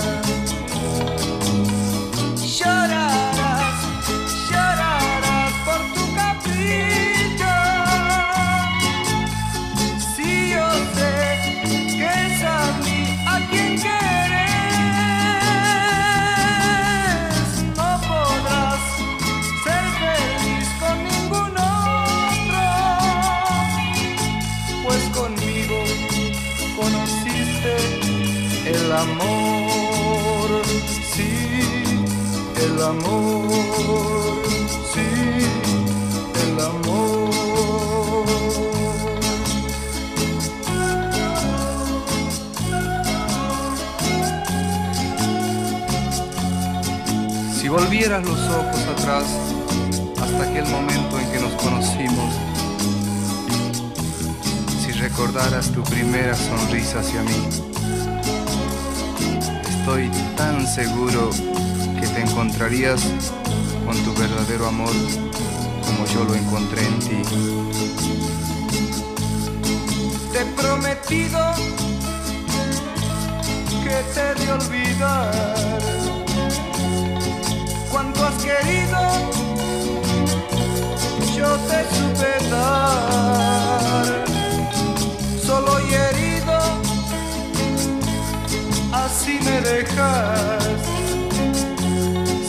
El amor, sí, el amor. Si volvieras los ojos atrás hasta aquel momento en que nos conocimos, si recordaras tu primera sonrisa hacia mí, estoy tan seguro te encontrarías con tu verdadero amor como yo lo encontré en ti. Te he prometido que te de olvidar cuanto has querido, yo te supe dar. Solo y si me dejas,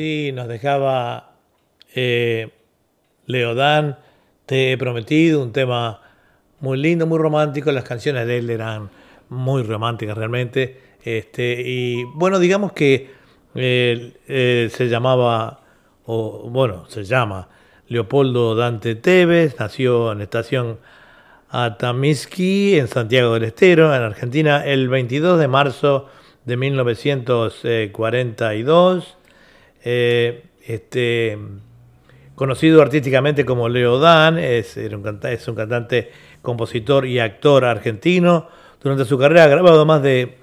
Y así nos dejaba eh, Leodán, Te he prometido, un tema muy lindo, muy romántico. Las canciones de él eran muy románticas realmente. Este, y bueno, digamos que eh, se llamaba, o bueno, se llama Leopoldo Dante Tevez, nació en estación Atamiski, en Santiago del Estero, en Argentina, el 22 de marzo de 1942. Eh, este, conocido artísticamente como Leo Dan, es, un, es un cantante, compositor y actor argentino. Durante su carrera ha grabado más de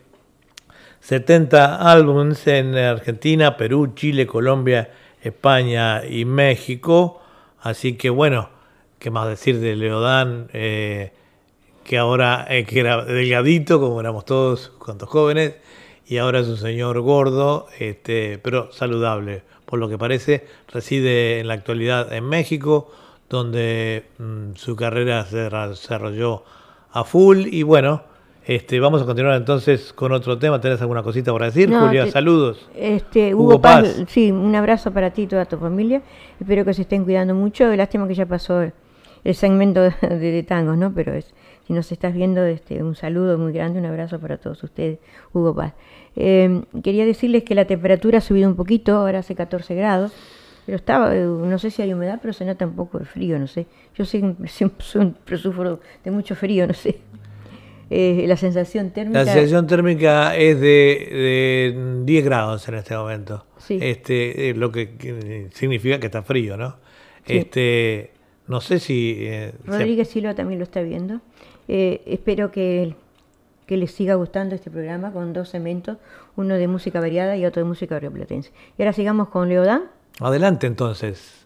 70 álbumes en Argentina, Perú, Chile, Colombia, España y México. Así que bueno, qué más decir de Leodán, eh, que ahora eh, era delgadito, como éramos todos cuando jóvenes, y ahora es un señor gordo, este, pero saludable. Por lo que parece, reside en la actualidad en México, donde mm, su carrera se desarrolló a full. Y bueno, este, vamos a continuar entonces con otro tema. ¿Tenés alguna cosita para decir, No, Julia? te- Saludos. Este, Hugo Hugo, Paz, Paz. sí, un abrazo para ti y toda tu familia. Espero que se estén cuidando mucho. Lástima que ya pasó el, el segmento de, de tangos, ¿no? Pero es, si nos estás viendo, este, un saludo muy grande, un abrazo para todos ustedes, Hugo Paz. Eh, quería decirles que la temperatura ha subido un poquito, ahora hace 14 grados, pero estaba, eh, no sé si hay humedad, pero se nota un poco de frío, no sé. Yo siempre, siempre sufro de mucho frío, no sé. Eh, la sensación térmica. La sensación térmica es de, de 10 grados en este momento. Sí. Este, lo que, significa que está frío, ¿no? Sí. Este, no sé si... eh, Rodríguez Silva también lo está viendo. Eh, espero que, que les siga gustando este programa con dos segmentos, uno de música variada y otro de música rioplatense. Y ahora sigamos con Leodán. Adelante entonces.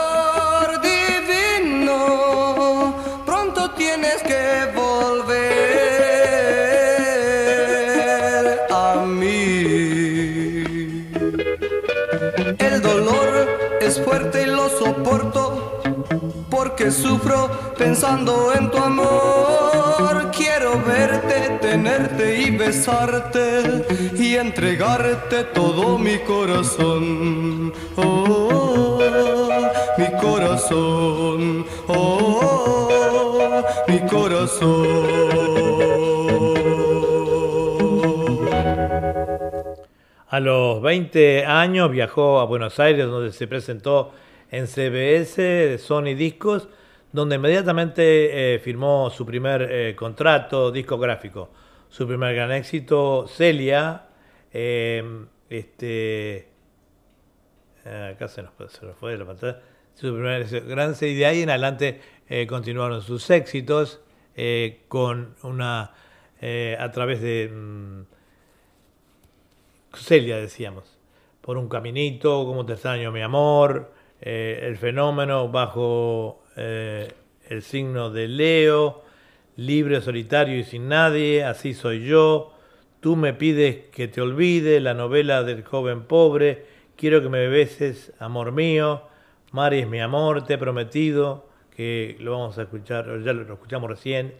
tienes que volver a mí. El dolor es fuerte y lo soporto porque sufro pensando en tu amor. Quiero verte, tenerte y besarte y entregarte todo mi corazón. Oh, mi corazón. Oh, A los 20 años viajó a Buenos Aires, donde se presentó en CBS, Sony Discos, donde inmediatamente eh, firmó su primer eh, contrato discográfico. Su primer gran éxito, Celia, eh, este, eh, acá se nos, se fue de la pantalla, su primer gran y de ahí en adelante eh, continuaron sus éxitos eh, con una, eh, a través de... mm, Celia, decíamos. Por un caminito, como te extraño, mi amor. eh, el fenómeno bajo el signo de Leo. Libre, solitario y sin nadie. Así soy yo. Tú me pides que te olvide. La novela del joven pobre. Quiero que me beses, amor mío. Mari es mi amor, te he prometido. Que lo vamos a escuchar, ya lo escuchamos recién.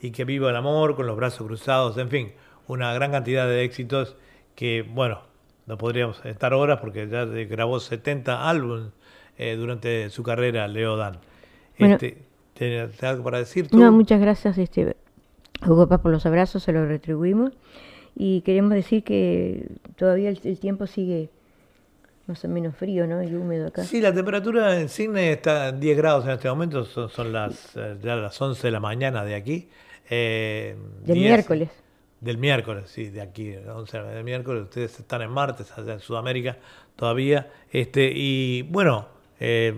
y que viva el amor con los brazos cruzados, en fin, una gran cantidad de éxitos que, bueno, no podríamos estar horas porque ya grabó 70 álbumes eh, durante su carrera, Leo Dan. Bueno, este, ¿Tienes algo para decir tú? No, muchas gracias, este, Hugo Paz, por los abrazos, se los retribuimos. Y queremos decir que todavía el, el tiempo sigue más o menos frío, ¿no? Y húmedo acá. Sí, la temperatura en Sydney está en 10 grados en este momento, son, son las, eh, ya las 11 de la mañana de aquí. Eh, Del 10 miércoles. Del miércoles, sí, de aquí, 11 del miércoles. Ustedes están en martes, allá en Sudamérica todavía. Este, y bueno, eh,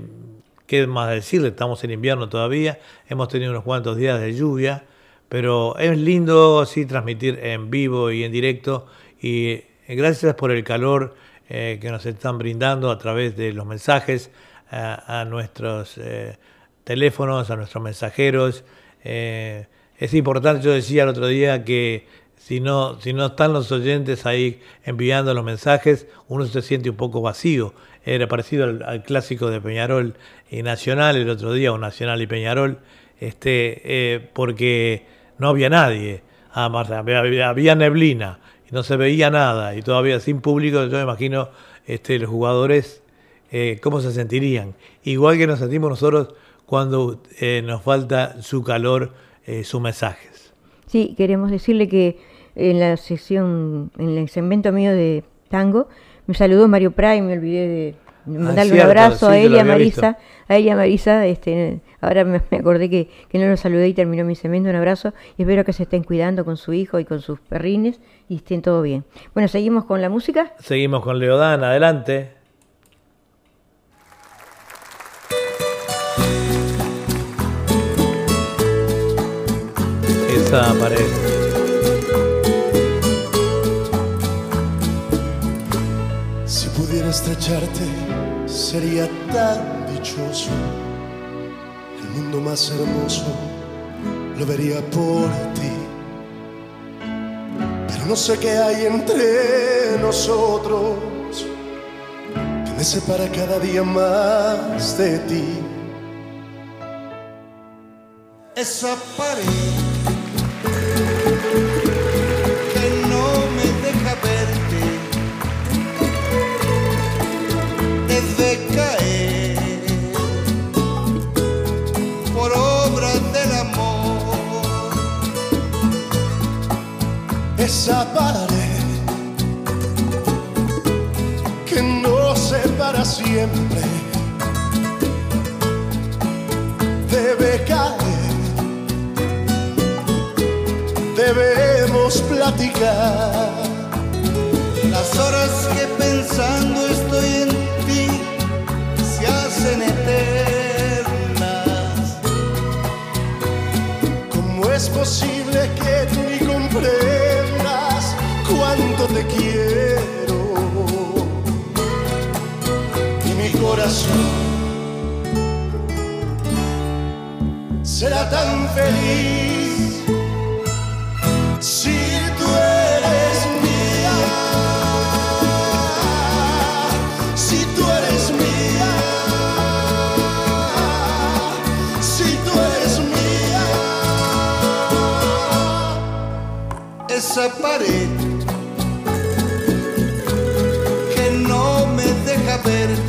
¿qué más decirle? Estamos en invierno todavía, hemos tenido unos cuantos días de lluvia, pero es lindo sí transmitir en vivo y en directo. Y eh, gracias por el calor eh, que nos están brindando a través de los mensajes a, nuestros eh, teléfonos, a nuestros mensajeros. Eh, es importante, yo decía el otro día que si no, si no están los oyentes ahí enviando los mensajes, uno se siente un poco vacío. Era parecido al, clásico de Peñarol y Nacional el otro día, o Nacional y Peñarol, este, eh, porque no había nadie. Había- había neblina no se veía nada y todavía sin público, yo me imagino este, los jugadores eh, cómo se sentirían. Igual que nos sentimos nosotros cuando eh, nos falta su calor, eh, sus mensajes. Sí, queremos decirle que en la sesión, en el segmento mío de tango, me saludó Mario Pray, me olvidé de mandarle un abrazo sí, a te él y lo a había Marisa. A él y a Marisa, este, ahora me, me acordé que, que no lo saludé y terminó mi segmento. Un abrazo y espero que se estén cuidando con su hijo y con sus perrines y estén todo bien. Bueno, seguimos con la música. Seguimos con Leodán, adelante. Esa pared. Si pudiera estrecharte, sería tan dichoso. El mundo más hermoso lo vería por ti. Pero no sé qué hay entre nosotros que me separa cada día más de ti. esa pared Esa pared que nos separa siempre debe caer. Debemos platicar. las horas que pensando estoy en ti se hacen eternas ¿Cómo es posible que será tan feliz si tú eres mía. Si tú eres mía. Si tú eres mía. esa pared que no me deja verte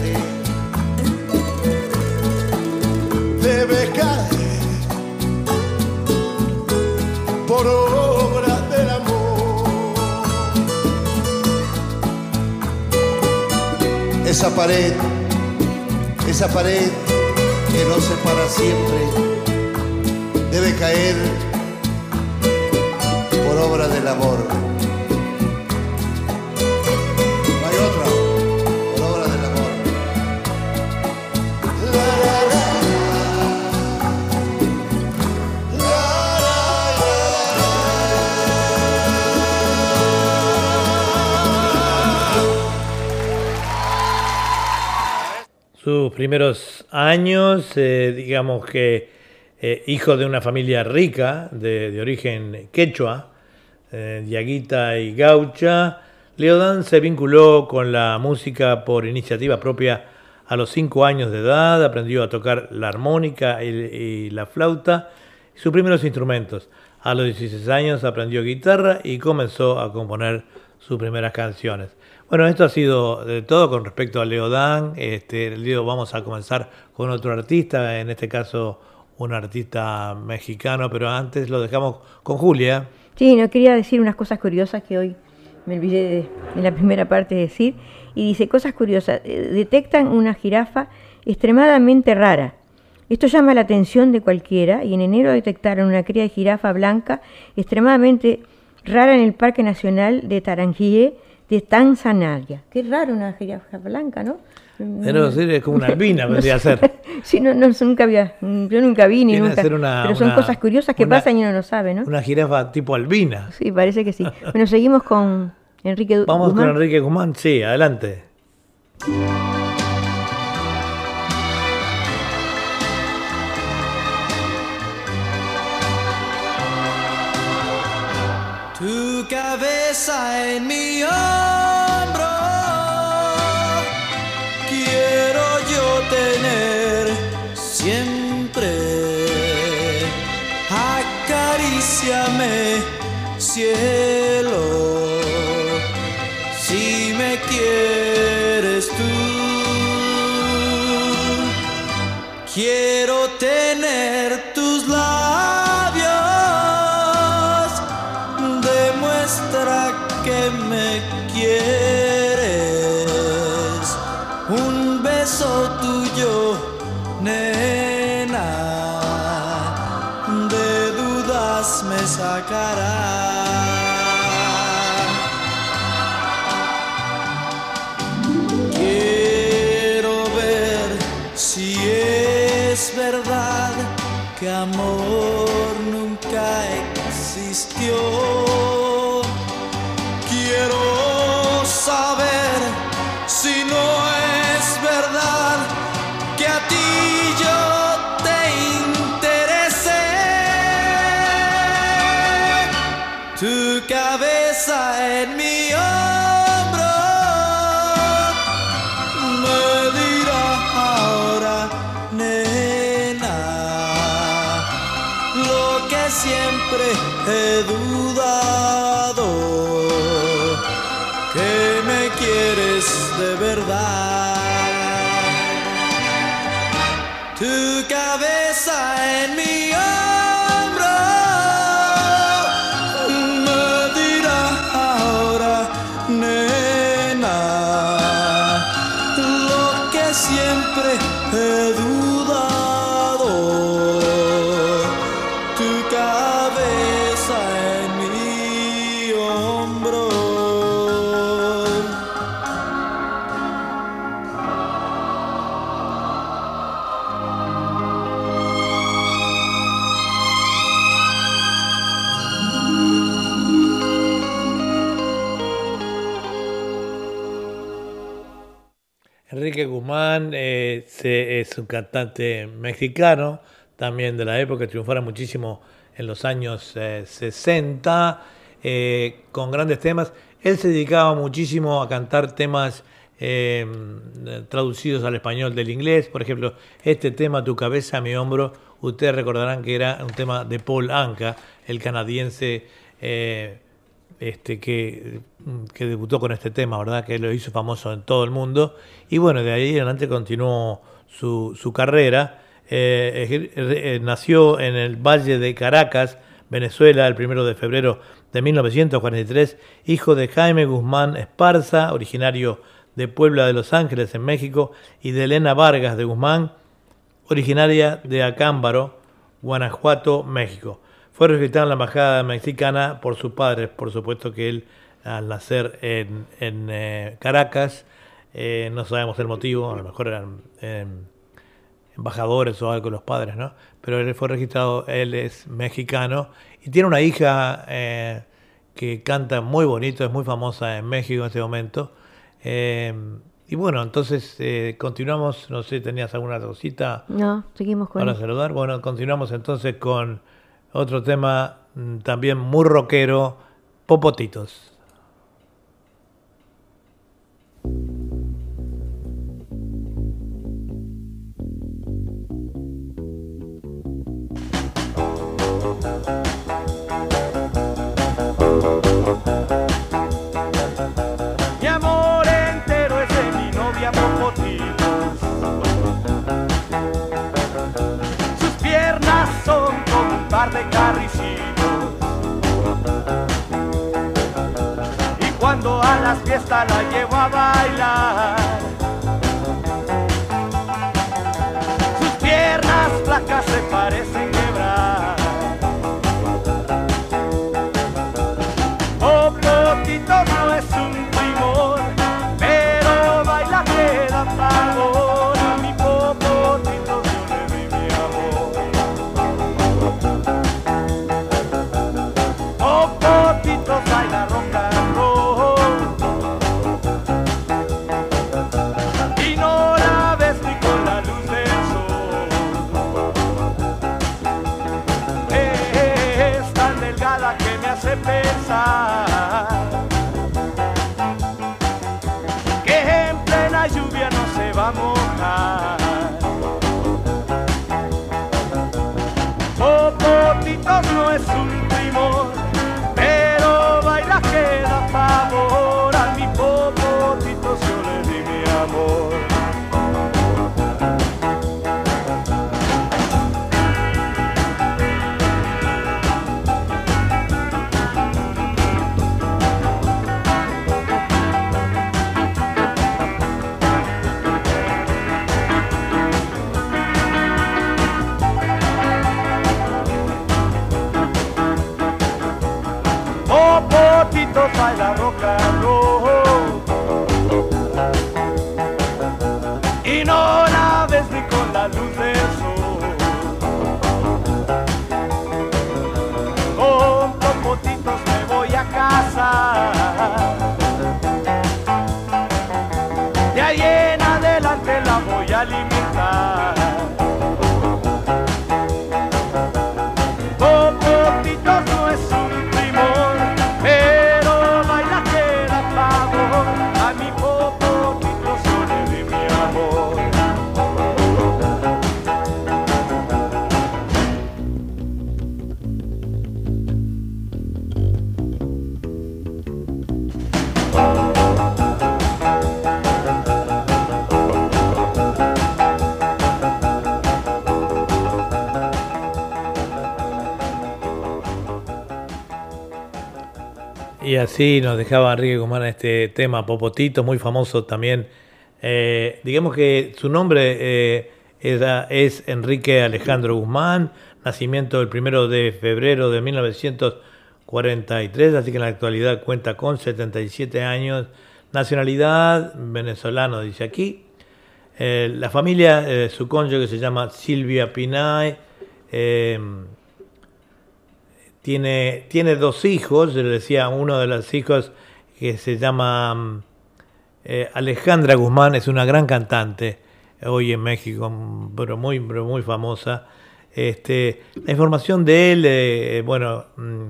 esa pared esa pared que nos separa siempre debe caer por obra del amor Sus primeros años, eh, digamos que eh, hijo de una familia rica, de, origen quechua, eh, diaguita y gaucha, Leodán se vinculó con la música por iniciativa propia a los cinco años de edad, aprendió a tocar la armónica y, y la flauta, sus primeros instrumentos. A los 16 años aprendió guitarra y comenzó a componer sus primeras canciones. Bueno, esto ha sido de todo con respecto a Leodán. Este, Leo, vamos a comenzar con otro artista, en este caso un artista mexicano, pero antes lo dejamos con Julia. Sí, no quería decir unas cosas curiosas que hoy me olvidé de, en la primera parte de decir. Y dice cosas curiosas. eh, Detectan una jirafa extremadamente rara. Esto llama la atención de cualquiera y en enero detectaron una cría de jirafa blanca extremadamente rara en el Parque Nacional de Tarangire de Tanzania. Qué raro una jirafa blanca, ¿no? Pero sí, es como una albina, vendría a ser. Sí, no, no, nunca había, yo nunca vi ni nunca. ser una- pero son una- cosas curiosas que una- pasan y uno no sabe, ¿no? Una jirafa tipo albina. Sí, parece que sí. Bueno, seguimos con Enrique Du- Vamos Guzmán. con Enrique Guzmán, sí, adelante. Tu cabeza en mi siempre. Amor siempre he Eh, es un cantante mexicano, también de la época, triunfara muchísimo en los años eh, 60, eh, con grandes temas. Él se dedicaba muchísimo a cantar temas eh, traducidos al español del inglés. Por ejemplo, este tema, Tu cabeza, mi hombro, ustedes recordarán que era un tema de Paul Anka, el canadiense. Este, que, debutó con este tema, ¿verdad? Que lo hizo famoso en todo el mundo. Y bueno, de ahí en adelante continuó su, su carrera. Eh, eh, nació en el Valle de Caracas, Venezuela, el primero de febrero de 1943, hijo de Jaime Guzmán Esparza, originario de Puebla de Los Ángeles, en México, y de Elena Vargas de Guzmán, originaria de Acámbaro, Guanajuato, México. Fue registrado en la embajada mexicana por sus padres, por supuesto que él al nacer en, en, eh, Caracas, eh, no sabemos el motivo, a lo mejor eran eh, embajadores o algo los padres, ¿no? Pero él fue registrado, él es mexicano y tiene una hija eh, que canta muy bonito, es muy famosa en México en este momento. Eh, y bueno, entonces eh, continuamos, no sé, ¿tenías alguna cosita? No, seguimos con... Para saludar. Bueno, continuamos entonces con otro tema mm, también muy rockero, Popotitos. Fiesta la llevo a bailar. Y así nos dejaba Enrique Guzmán este tema Popotito, muy famoso también. Eh, digamos que su nombre eh, es Enrique Alejandro Guzmán, nacimiento el primero de febrero de 1943, así que en la actualidad cuenta con 77 años, nacionalidad venezolano, dice aquí. Eh, la familia, su cónyuge se llama Silvia Pinay. Eh, tiene, tiene dos hijos, yo le decía, uno de los hijos que se llama mm, eh, Alejandra Guzmán, es una gran cantante hoy en México, mm, pero muy, pero muy famosa. Este, la información de él, eh, bueno, mm,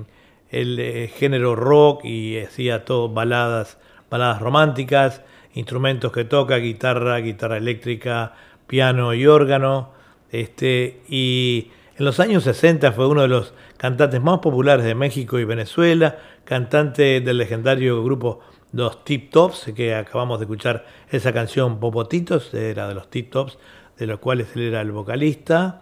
el eh, género rock y hacía todo baladas, baladas románticas, instrumentos que toca, guitarra, guitarra eléctrica, piano y órgano. Este, y en los años 60 fue uno de los cantantes más populares de México y Venezuela, cantante del legendario grupo Los Tip Tops, que acabamos de escuchar esa canción Popotitos, era de los Tip Tops, de los cuales él era el vocalista.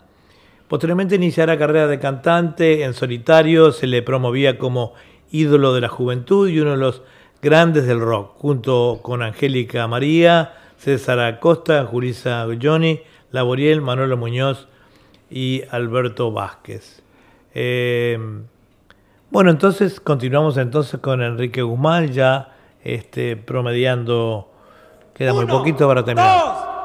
Posteriormente iniciará carrera de cantante en solitario, se le promovía como ídolo de la juventud y uno de los grandes del rock, junto con Angélica María, César Acosta, Julisa Johnny, Laboriel, Manuel Muñoz y Alberto Vázquez. Eh, bueno, entonces continuamos entonces con Enrique Guzmán, ya este, promediando, queda muy poquito para terminar.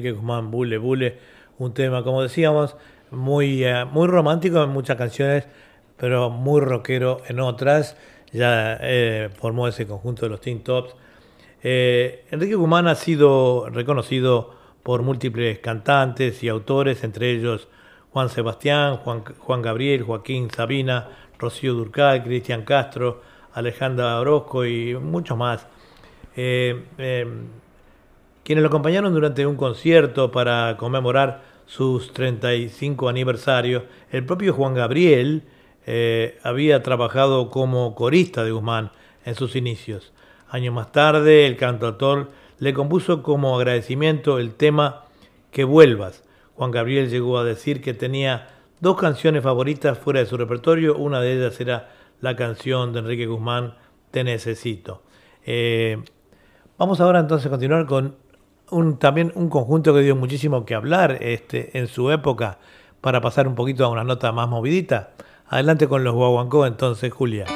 Enrique Guzmán Bule Bule, un tema, como decíamos, muy, eh, muy romántico en muchas canciones, pero muy rockero en otras. Ya eh, formó ese conjunto de los Teen Tops. Eh, Enrique Guzmán ha sido reconocido por múltiples cantantes y autores, entre ellos Juan Sebastián, Juan, Juan Gabriel, Joaquín Sabina, Rocío Durcal, Cristian Castro, Alejandra Orozco y muchos más. Eh, quienes lo acompañaron durante un concierto para conmemorar sus 35 aniversarios, el propio Juan Gabriel eh, había trabajado como corista de Guzmán en sus inicios. Años más tarde, el cantautor le compuso como agradecimiento el tema Que vuelvas. Juan Gabriel llegó a decir que tenía dos canciones favoritas fuera de su repertorio, una de ellas era la canción de Enrique Guzmán, Te Necesito. Eh, vamos ahora entonces a continuar con un, también un conjunto que dio muchísimo que hablar este, en su época para pasar un poquito a una nota más movidita. Adelante con los Guaguancó entonces, Julia.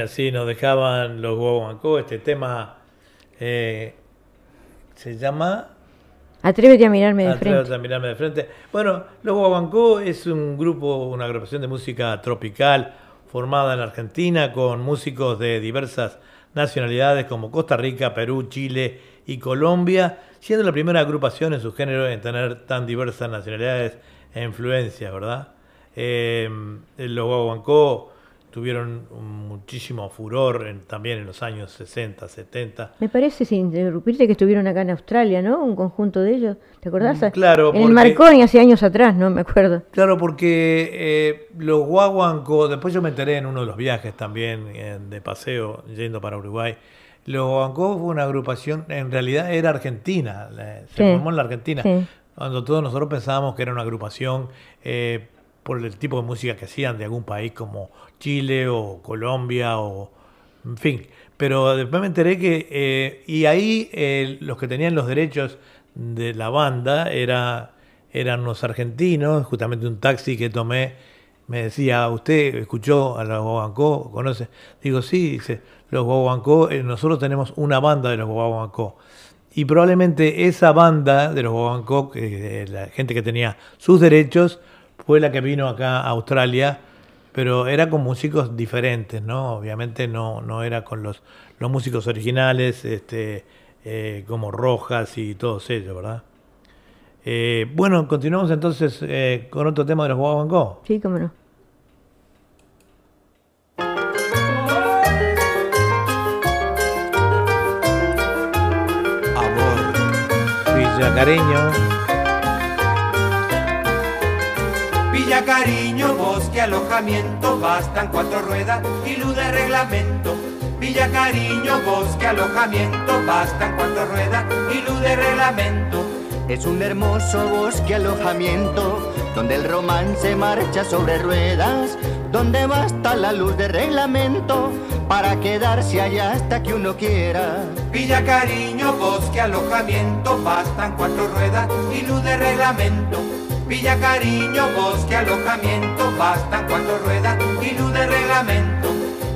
Así nos dejaban los Guaguancó. Este tema eh, se llama Atrévete a mirarme de Atrévete frente. a mirarme de frente. Bueno, Los Guaguancó es un grupo, una agrupación de música tropical formada en Argentina con músicos de diversas nacionalidades como Costa Rica, Perú, Chile y Colombia, siendo la primera agrupación en su género en tener tan diversas nacionalidades e influencias, ¿verdad? Eh, los Guaguancó tuvieron muchísimo furor en- también en los años 60, 70. Me parece, sin interrumpirte, que estuvieron acá en Australia, ¿no? Un conjunto de ellos. ¿Te acordás? Mm, claro, En el Marconi hace años atrás, ¿no? Me acuerdo. Claro, porque eh, los guaguancos, después yo me enteré en uno de los viajes también eh, de paseo yendo para Uruguay. Los guaguancos fue una agrupación, en realidad era argentina, se Sí, formó en la Argentina. sí. Cuando todos nosotros pensábamos que era una agrupación eh, por el tipo de música que hacían de algún país como Chile o Colombia o en fin. Pero después me enteré que, eh, y ahí eh, los que tenían los derechos de la banda era, eran los argentinos, justamente un taxi que tomé me decía, ¿usted escuchó a los Guaguancó? ¿Conoce? Digo, sí, dice, los Guaguancó, eh, nosotros tenemos una banda de los Guaguancó. Y probablemente esa banda de los Guaguancó, eh, la gente que tenía sus derechos, fue la que vino acá a Australia, pero era con músicos diferentes, ¿no? Obviamente no, no era con los, los músicos originales, este, eh, como Rojas y todos ellos, ¿verdad? Eh, bueno, continuamos entonces eh, con otro tema de los Guaguancó. Sí, cómo no. Amor. Villa Villa Cariño, bosque, alojamiento, bastan cuatro ruedas y luz de reglamento. Villa Cariño, bosque, alojamiento, bastan cuatro ruedas y luz de reglamento. Es un hermoso bosque alojamiento donde el romance marcha sobre ruedas, donde basta la luz de reglamento para quedarse allá hasta que uno quiera. Villa Cariño, bosque, alojamiento, bastan cuatro ruedas y luz de reglamento. Villa Cariño, bosque, alojamiento, bastan cuatro ruedas y luz de reglamento.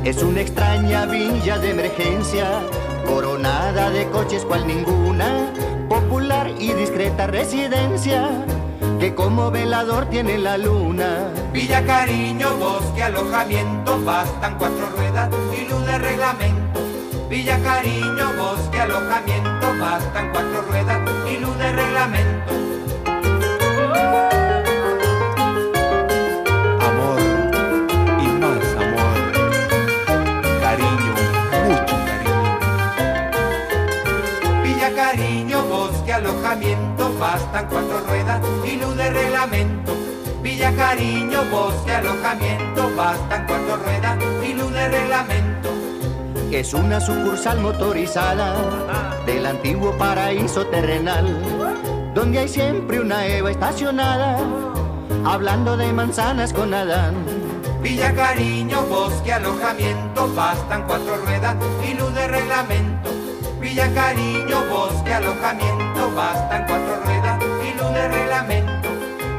Es una extraña villa de emergencia, coronada de coches cual ninguna, popular y discreta residencia, que como velador tiene la luna. Villa Cariño, bosque, alojamiento, bastan cuatro ruedas y luz de reglamento. Villa Cariño, bosque, alojamiento, bastan cuatro ruedas y luz de reglamento. Amor y más amor. Cariño, mucho cariño. Villa Cariño, bosque, alojamiento, bastan cuatro ruedas y luz de reglamento. Villa Cariño, bosque, alojamiento, bastan cuatro ruedas y luz de reglamento. Es una sucursal motorizada del antiguo paraíso terrenal, donde hay siempre una Eva estacionada, hablando de manzanas con Adán. Villa Cariño, bosque, alojamiento, bastan cuatro ruedas y luz de reglamento. Villa Cariño, bosque, alojamiento, bastan cuatro ruedas y luz de reglamento.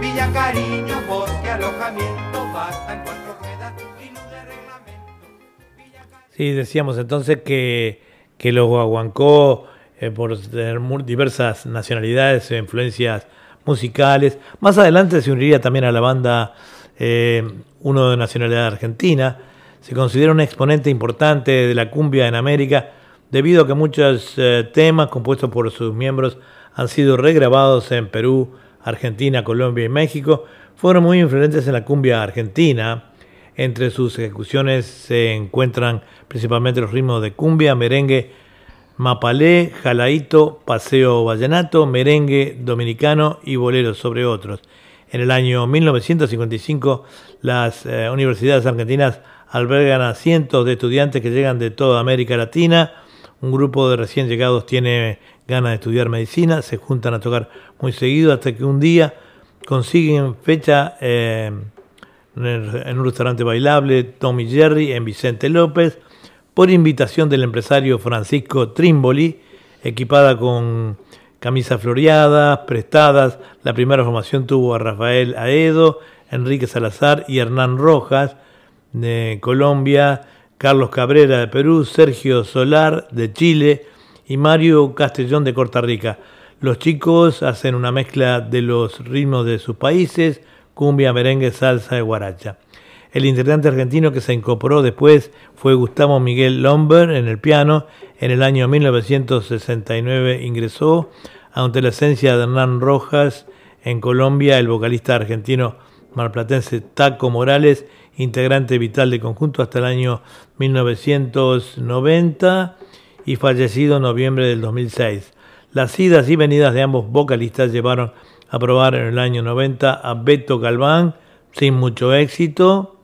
Villa Cariño, bosque, alojamiento, bastan cuatro ruedas y luz de reglamento. Sí, decíamos entonces que, que los guaguancó, eh, por tener diversas nacionalidades e influencias musicales, más adelante se uniría también a la banda eh, uno de nacionalidad argentina. Se considera un exponente importante de la cumbia en América, debido a que muchos eh, temas compuestos por sus miembros han sido regrabados en Perú, Argentina, Colombia y México. Fueron muy influyentes en la cumbia argentina. Entre sus ejecuciones se encuentran principalmente los ritmos de cumbia, merengue, mapalé, jalaíto, paseo vallenato, merengue dominicano y bolero, sobre otros. En el año 1955, las eh, universidades argentinas albergan a cientos de estudiantes que llegan de toda América Latina. Un grupo de recién llegados tiene ganas de estudiar medicina, se juntan a tocar muy seguido hasta que un día consiguen fecha eh, en un restaurante bailable, Tommy Jerry, en Vicente López, por invitación del empresario Francisco Trimboli, equipada con camisas floreadas, prestadas. La primera formación tuvo a Rafael Aedo, Enrique Salazar y Hernán Rojas de Colombia, Carlos Cabrera de Perú, Sergio Solar de Chile y Mario Castellón de Costa Rica. Los chicos hacen una mezcla de los ritmos de sus países, cumbia, merengue, salsa y guaracha. El integrante argentino que se incorporó después fue Gustavo Miguel Lomber en el piano. En el año 1969 ingresó ante la esencia de Hernán Rojas en Colombia. El vocalista argentino marplatense Taco Morales, integrante vital del conjunto hasta el año 1990 y fallecido en noviembre del 2006. Las idas y venidas de ambos vocalistas llevaron a probar en el año 90 a Beto Galván sin mucho éxito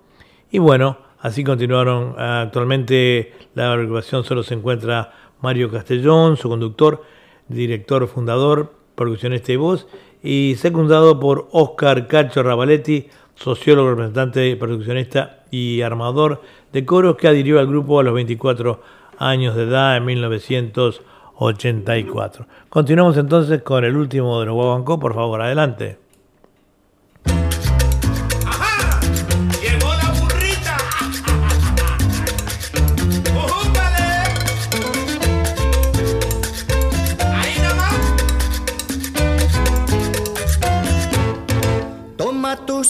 y bueno, así continuaron. Actualmente la agrupación solo se encuentra Mario Castellón, su conductor, director, fundador, percusionista y voz, y secundado por Oscar Cacho Ravaletti, sociólogo, representante, percusionista y armador de coros que adhirió al grupo a los 24 años de edad en 1984. Continuamos entonces con el último de los Guaguancó, por favor, adelante.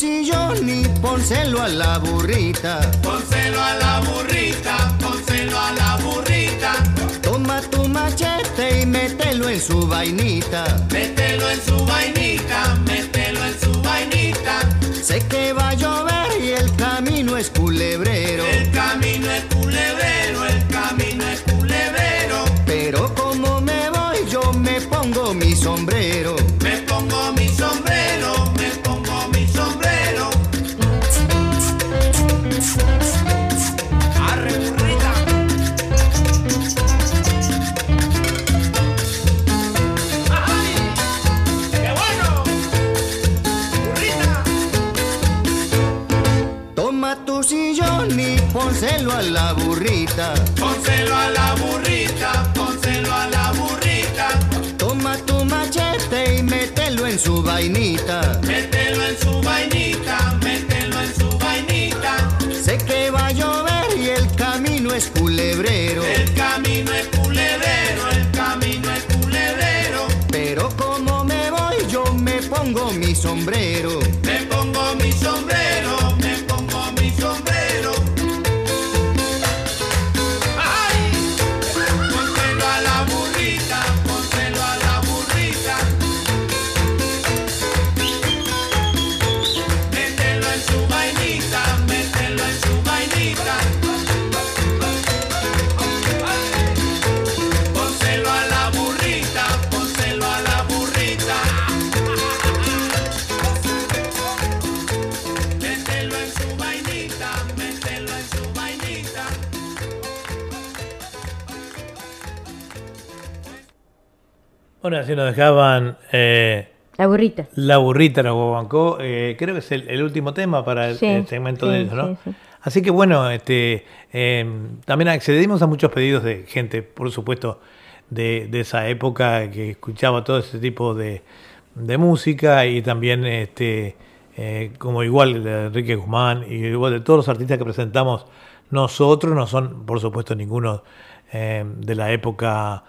Sillón y pónselo a la burrita. Pónselo a la burrita, pónselo a la burrita. Toma tu machete y mételo en su vainita. Mételo en su vainita, mételo en su vainita. Sé que va a llover y el camino es culebrero. El camino es culebrero, el camino es culebrero. Pero como me voy, yo me pongo mi sombrero. Pónselo a la burrita. Pónselo a la burrita, pónselo a la burrita. Toma tu machete y mételo en su vainita. Mételo en su vainita, mételo en su vainita. Sé que va a llover y el camino es culebrero. El camino es culebrero, el camino es culebrero. Pero como me voy, yo me pongo mi sombrero. Bueno, así nos dejaban eh, La burrita. La burrita, la guaguancó. eh, creo que es el, el último tema para el, Sí, el segmento de ellos, ¿no? sí, sí. Así que bueno, este, eh, también accedimos a muchos pedidos de gente, por supuesto, de, de esa época que escuchaba todo ese tipo de, de música y también, este, eh, como igual de Enrique Guzmán y igual de todos los artistas que presentamos nosotros, no son, por supuesto, ninguno eh, de la época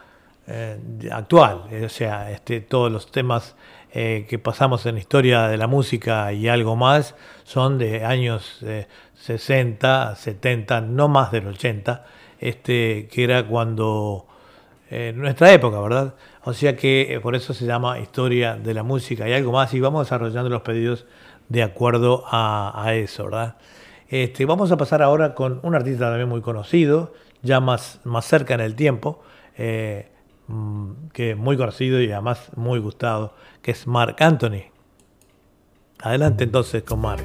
eh, actual. Eh, O sea, este, todos los temas eh, que pasamos en historia de la música y algo más son de años eh, 60, 70, no más del 80, este, que era cuando nuestra época, ¿verdad? O sea que por eso se llama historia de la música y algo más y vamos desarrollando los pedidos de acuerdo a, eso, ¿verdad? Este, vamos a pasar ahora con un artista también muy conocido, ya más, más cerca en el tiempo, mm, que muy conocido y además muy gustado, que es Mark Anthony. Adelante entonces con Mark.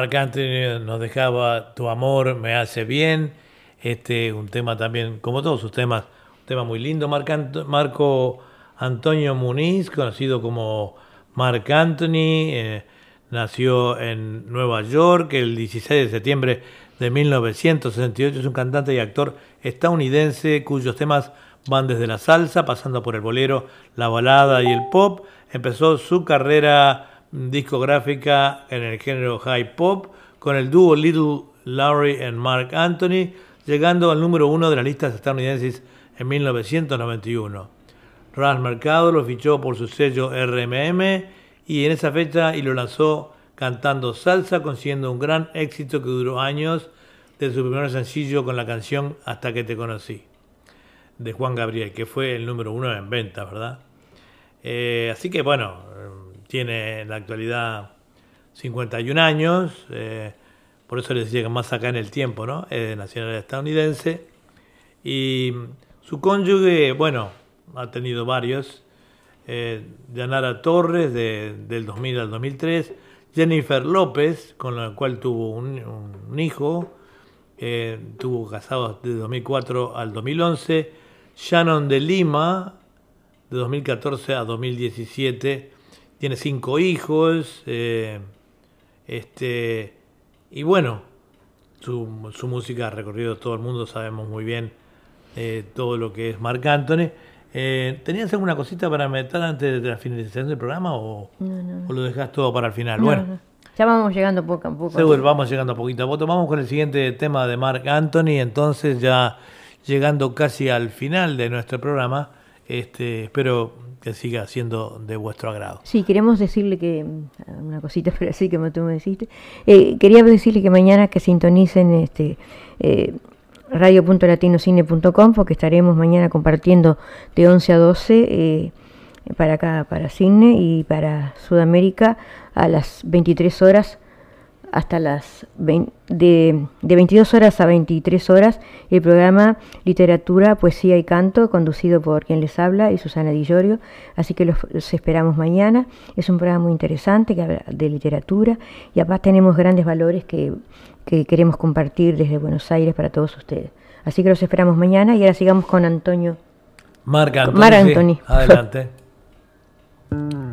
Marc Anthony nos dejaba Tu amor me hace bien. Este, un tema también, como todos sus temas, un tema muy lindo. Marco Antonio Muniz, conocido como Marc Anthony, eh, nació en Nueva York el 16 de septiembre de 1968. Es un cantante y actor estadounidense cuyos temas van desde la salsa, pasando por el bolero, la balada y el pop. Empezó su carrera discográfica en el género high pop con el dúo Little Larry and Mark Anthony, llegando al número uno de las listas estadounidenses en 1991. Ras Mercado lo fichó por su sello RMM y en esa fecha y lo lanzó cantando salsa, consiguiendo un gran éxito que duró años de su primer sencillo con la canción Hasta que te conocí de Juan Gabriel, que fue el número uno en venta, ¿verdad? Eh, así que bueno, tiene en la actualidad 51 años, eh, por eso les decía que más acá en el tiempo, ¿no? Es de nacionalidad estadounidense. Y su cónyuge, bueno, ha tenido varios. Eh, Yanara Torres, de- del 2000 al 2003. Jennifer López, con la cual tuvo un, un hijo. Eh, tuvo casados de 2004 al 2011. Shannon de Lima, de 2014 a 2017. Tiene cinco hijos. eh, este, y bueno, su, su música ha recorrido todo el mundo, sabemos muy bien eh, todo lo que es Marc Anthony. Eh, ¿Tenías alguna cosita para meter antes de la finalización del programa o, No, no. o lo dejas todo para el final? No, bueno, no. Ya vamos llegando poco a poco. seguro, vamos llegando a poquito a poco. Vamos con el siguiente tema de Marc Anthony, entonces ya llegando casi al final de nuestro programa, este, espero que siga siendo de vuestro agrado. Sí, queremos decirle que, mm, una cosita, pero así como tú me dijiste, eh, quería decirle que mañana que sintonicen este eh, radio.latinocine.com porque estaremos mañana compartiendo de 11 a 12 eh, para acá, para Cine y para Sudamérica a las 23 horas hasta las 20, de, de, 22 horas a 23 horas el programa Literatura, Poesía y Canto, conducido por quien les habla y Susana Di Llorio. Así que los, esperamos mañana. Es un programa muy interesante que habla de literatura y además tenemos grandes valores que, que queremos compartir desde Buenos Aires para todos ustedes. Así que los esperamos mañana y ahora sigamos con Antonio. Marc Anthony. Mar adelante.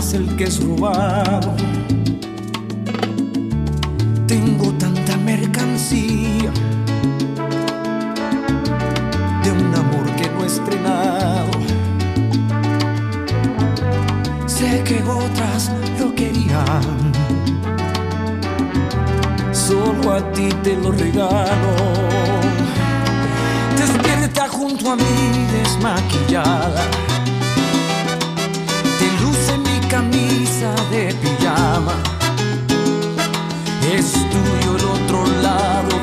más el que es robado. Tengo tanta mercancía de un amor que no he estrenado. Sé que otras lo querían, solo a ti te lo regalo. Despierta junto a mí desmaquillada camisa de pijama. Es tuyo el otro lado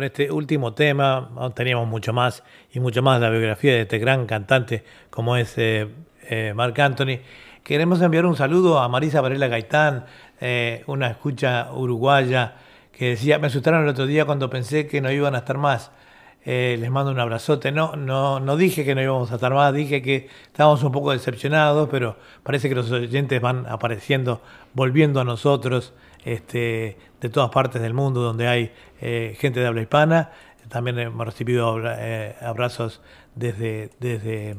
este último tema. Teníamos mucho más y mucho más la biografía de este gran cantante como es eh, eh, Marc Anthony. Queremos enviar un saludo a Marisa Varela Gaitán, eh, una escucha uruguaya que decía, me asustaron el otro día cuando pensé que no iban a estar más. Eh, les mando un abrazote. No, no, no dije que no íbamos a estar más, dije que estábamos un poco decepcionados, pero parece que los oyentes van apareciendo, volviendo a nosotros este, de todas partes del mundo donde hay eh, gente de habla hispana. También hemos recibido eh, abrazos desde, desde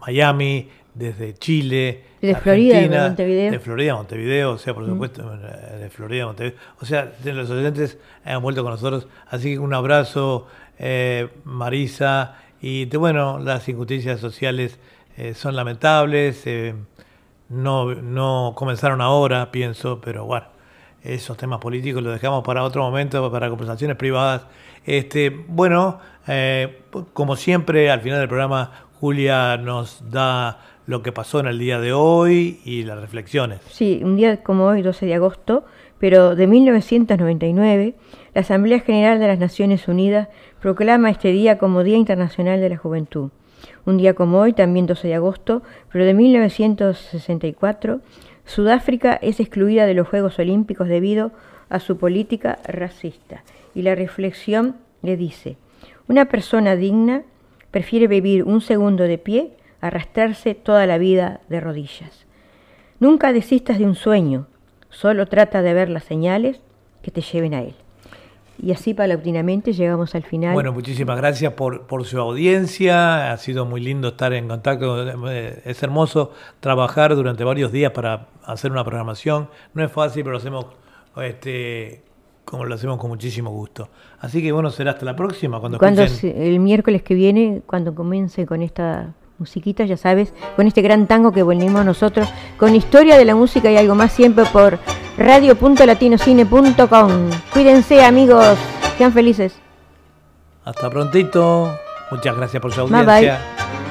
Miami, desde Chile, Desde Florida, de Montevideo. de Florida, Montevideo, o sea, por Mm. supuesto, eh, de Florida, Montevideo. O sea, de los oyentes han vuelto con nosotros. Así que un abrazo, eh, Marisa. Y de, bueno, las injusticias sociales eh, son lamentables. eh, no, no comenzaron ahora, pienso, pero bueno, esos temas políticos los dejamos para otro momento, para conversaciones privadas. Este, bueno, eh, como siempre, al final del programa, Julia nos da lo que pasó en el día de hoy y las reflexiones. Sí, un día como hoy, 12 de agosto, pero de 1999, la Asamblea General de las Naciones Unidas proclama este día como Día Internacional de la Juventud. Un día como hoy, también 12 de agosto, pero de 1964, Sudáfrica es excluida de los Juegos Olímpicos debido a su política racista. Y la reflexión le dice, una persona digna prefiere vivir un segundo de pie arrastrarse toda la vida de rodillas. Nunca desistas de un sueño, solo trata de ver las señales que te lleven a él. Y así paulatinamente llegamos al final. Bueno, muchísimas gracias por, por su audiencia. Ha sido muy lindo estar en contacto. Eh, Es hermoso trabajar durante varios días para hacer una programación. No es fácil, pero lo hacemos este, como lo hacemos con muchísimo gusto. Así que bueno, será hasta la próxima. Cuando, cuando escuchen- el miércoles que viene, cuando comience con esta musiquita, ya sabes, con este gran tango que venimos nosotros, con historia de la música y algo más siempre por radio.latinocine.com. Cuídense amigos, sean felices. Hasta prontito. Muchas gracias por su Bye, bye. audiencia.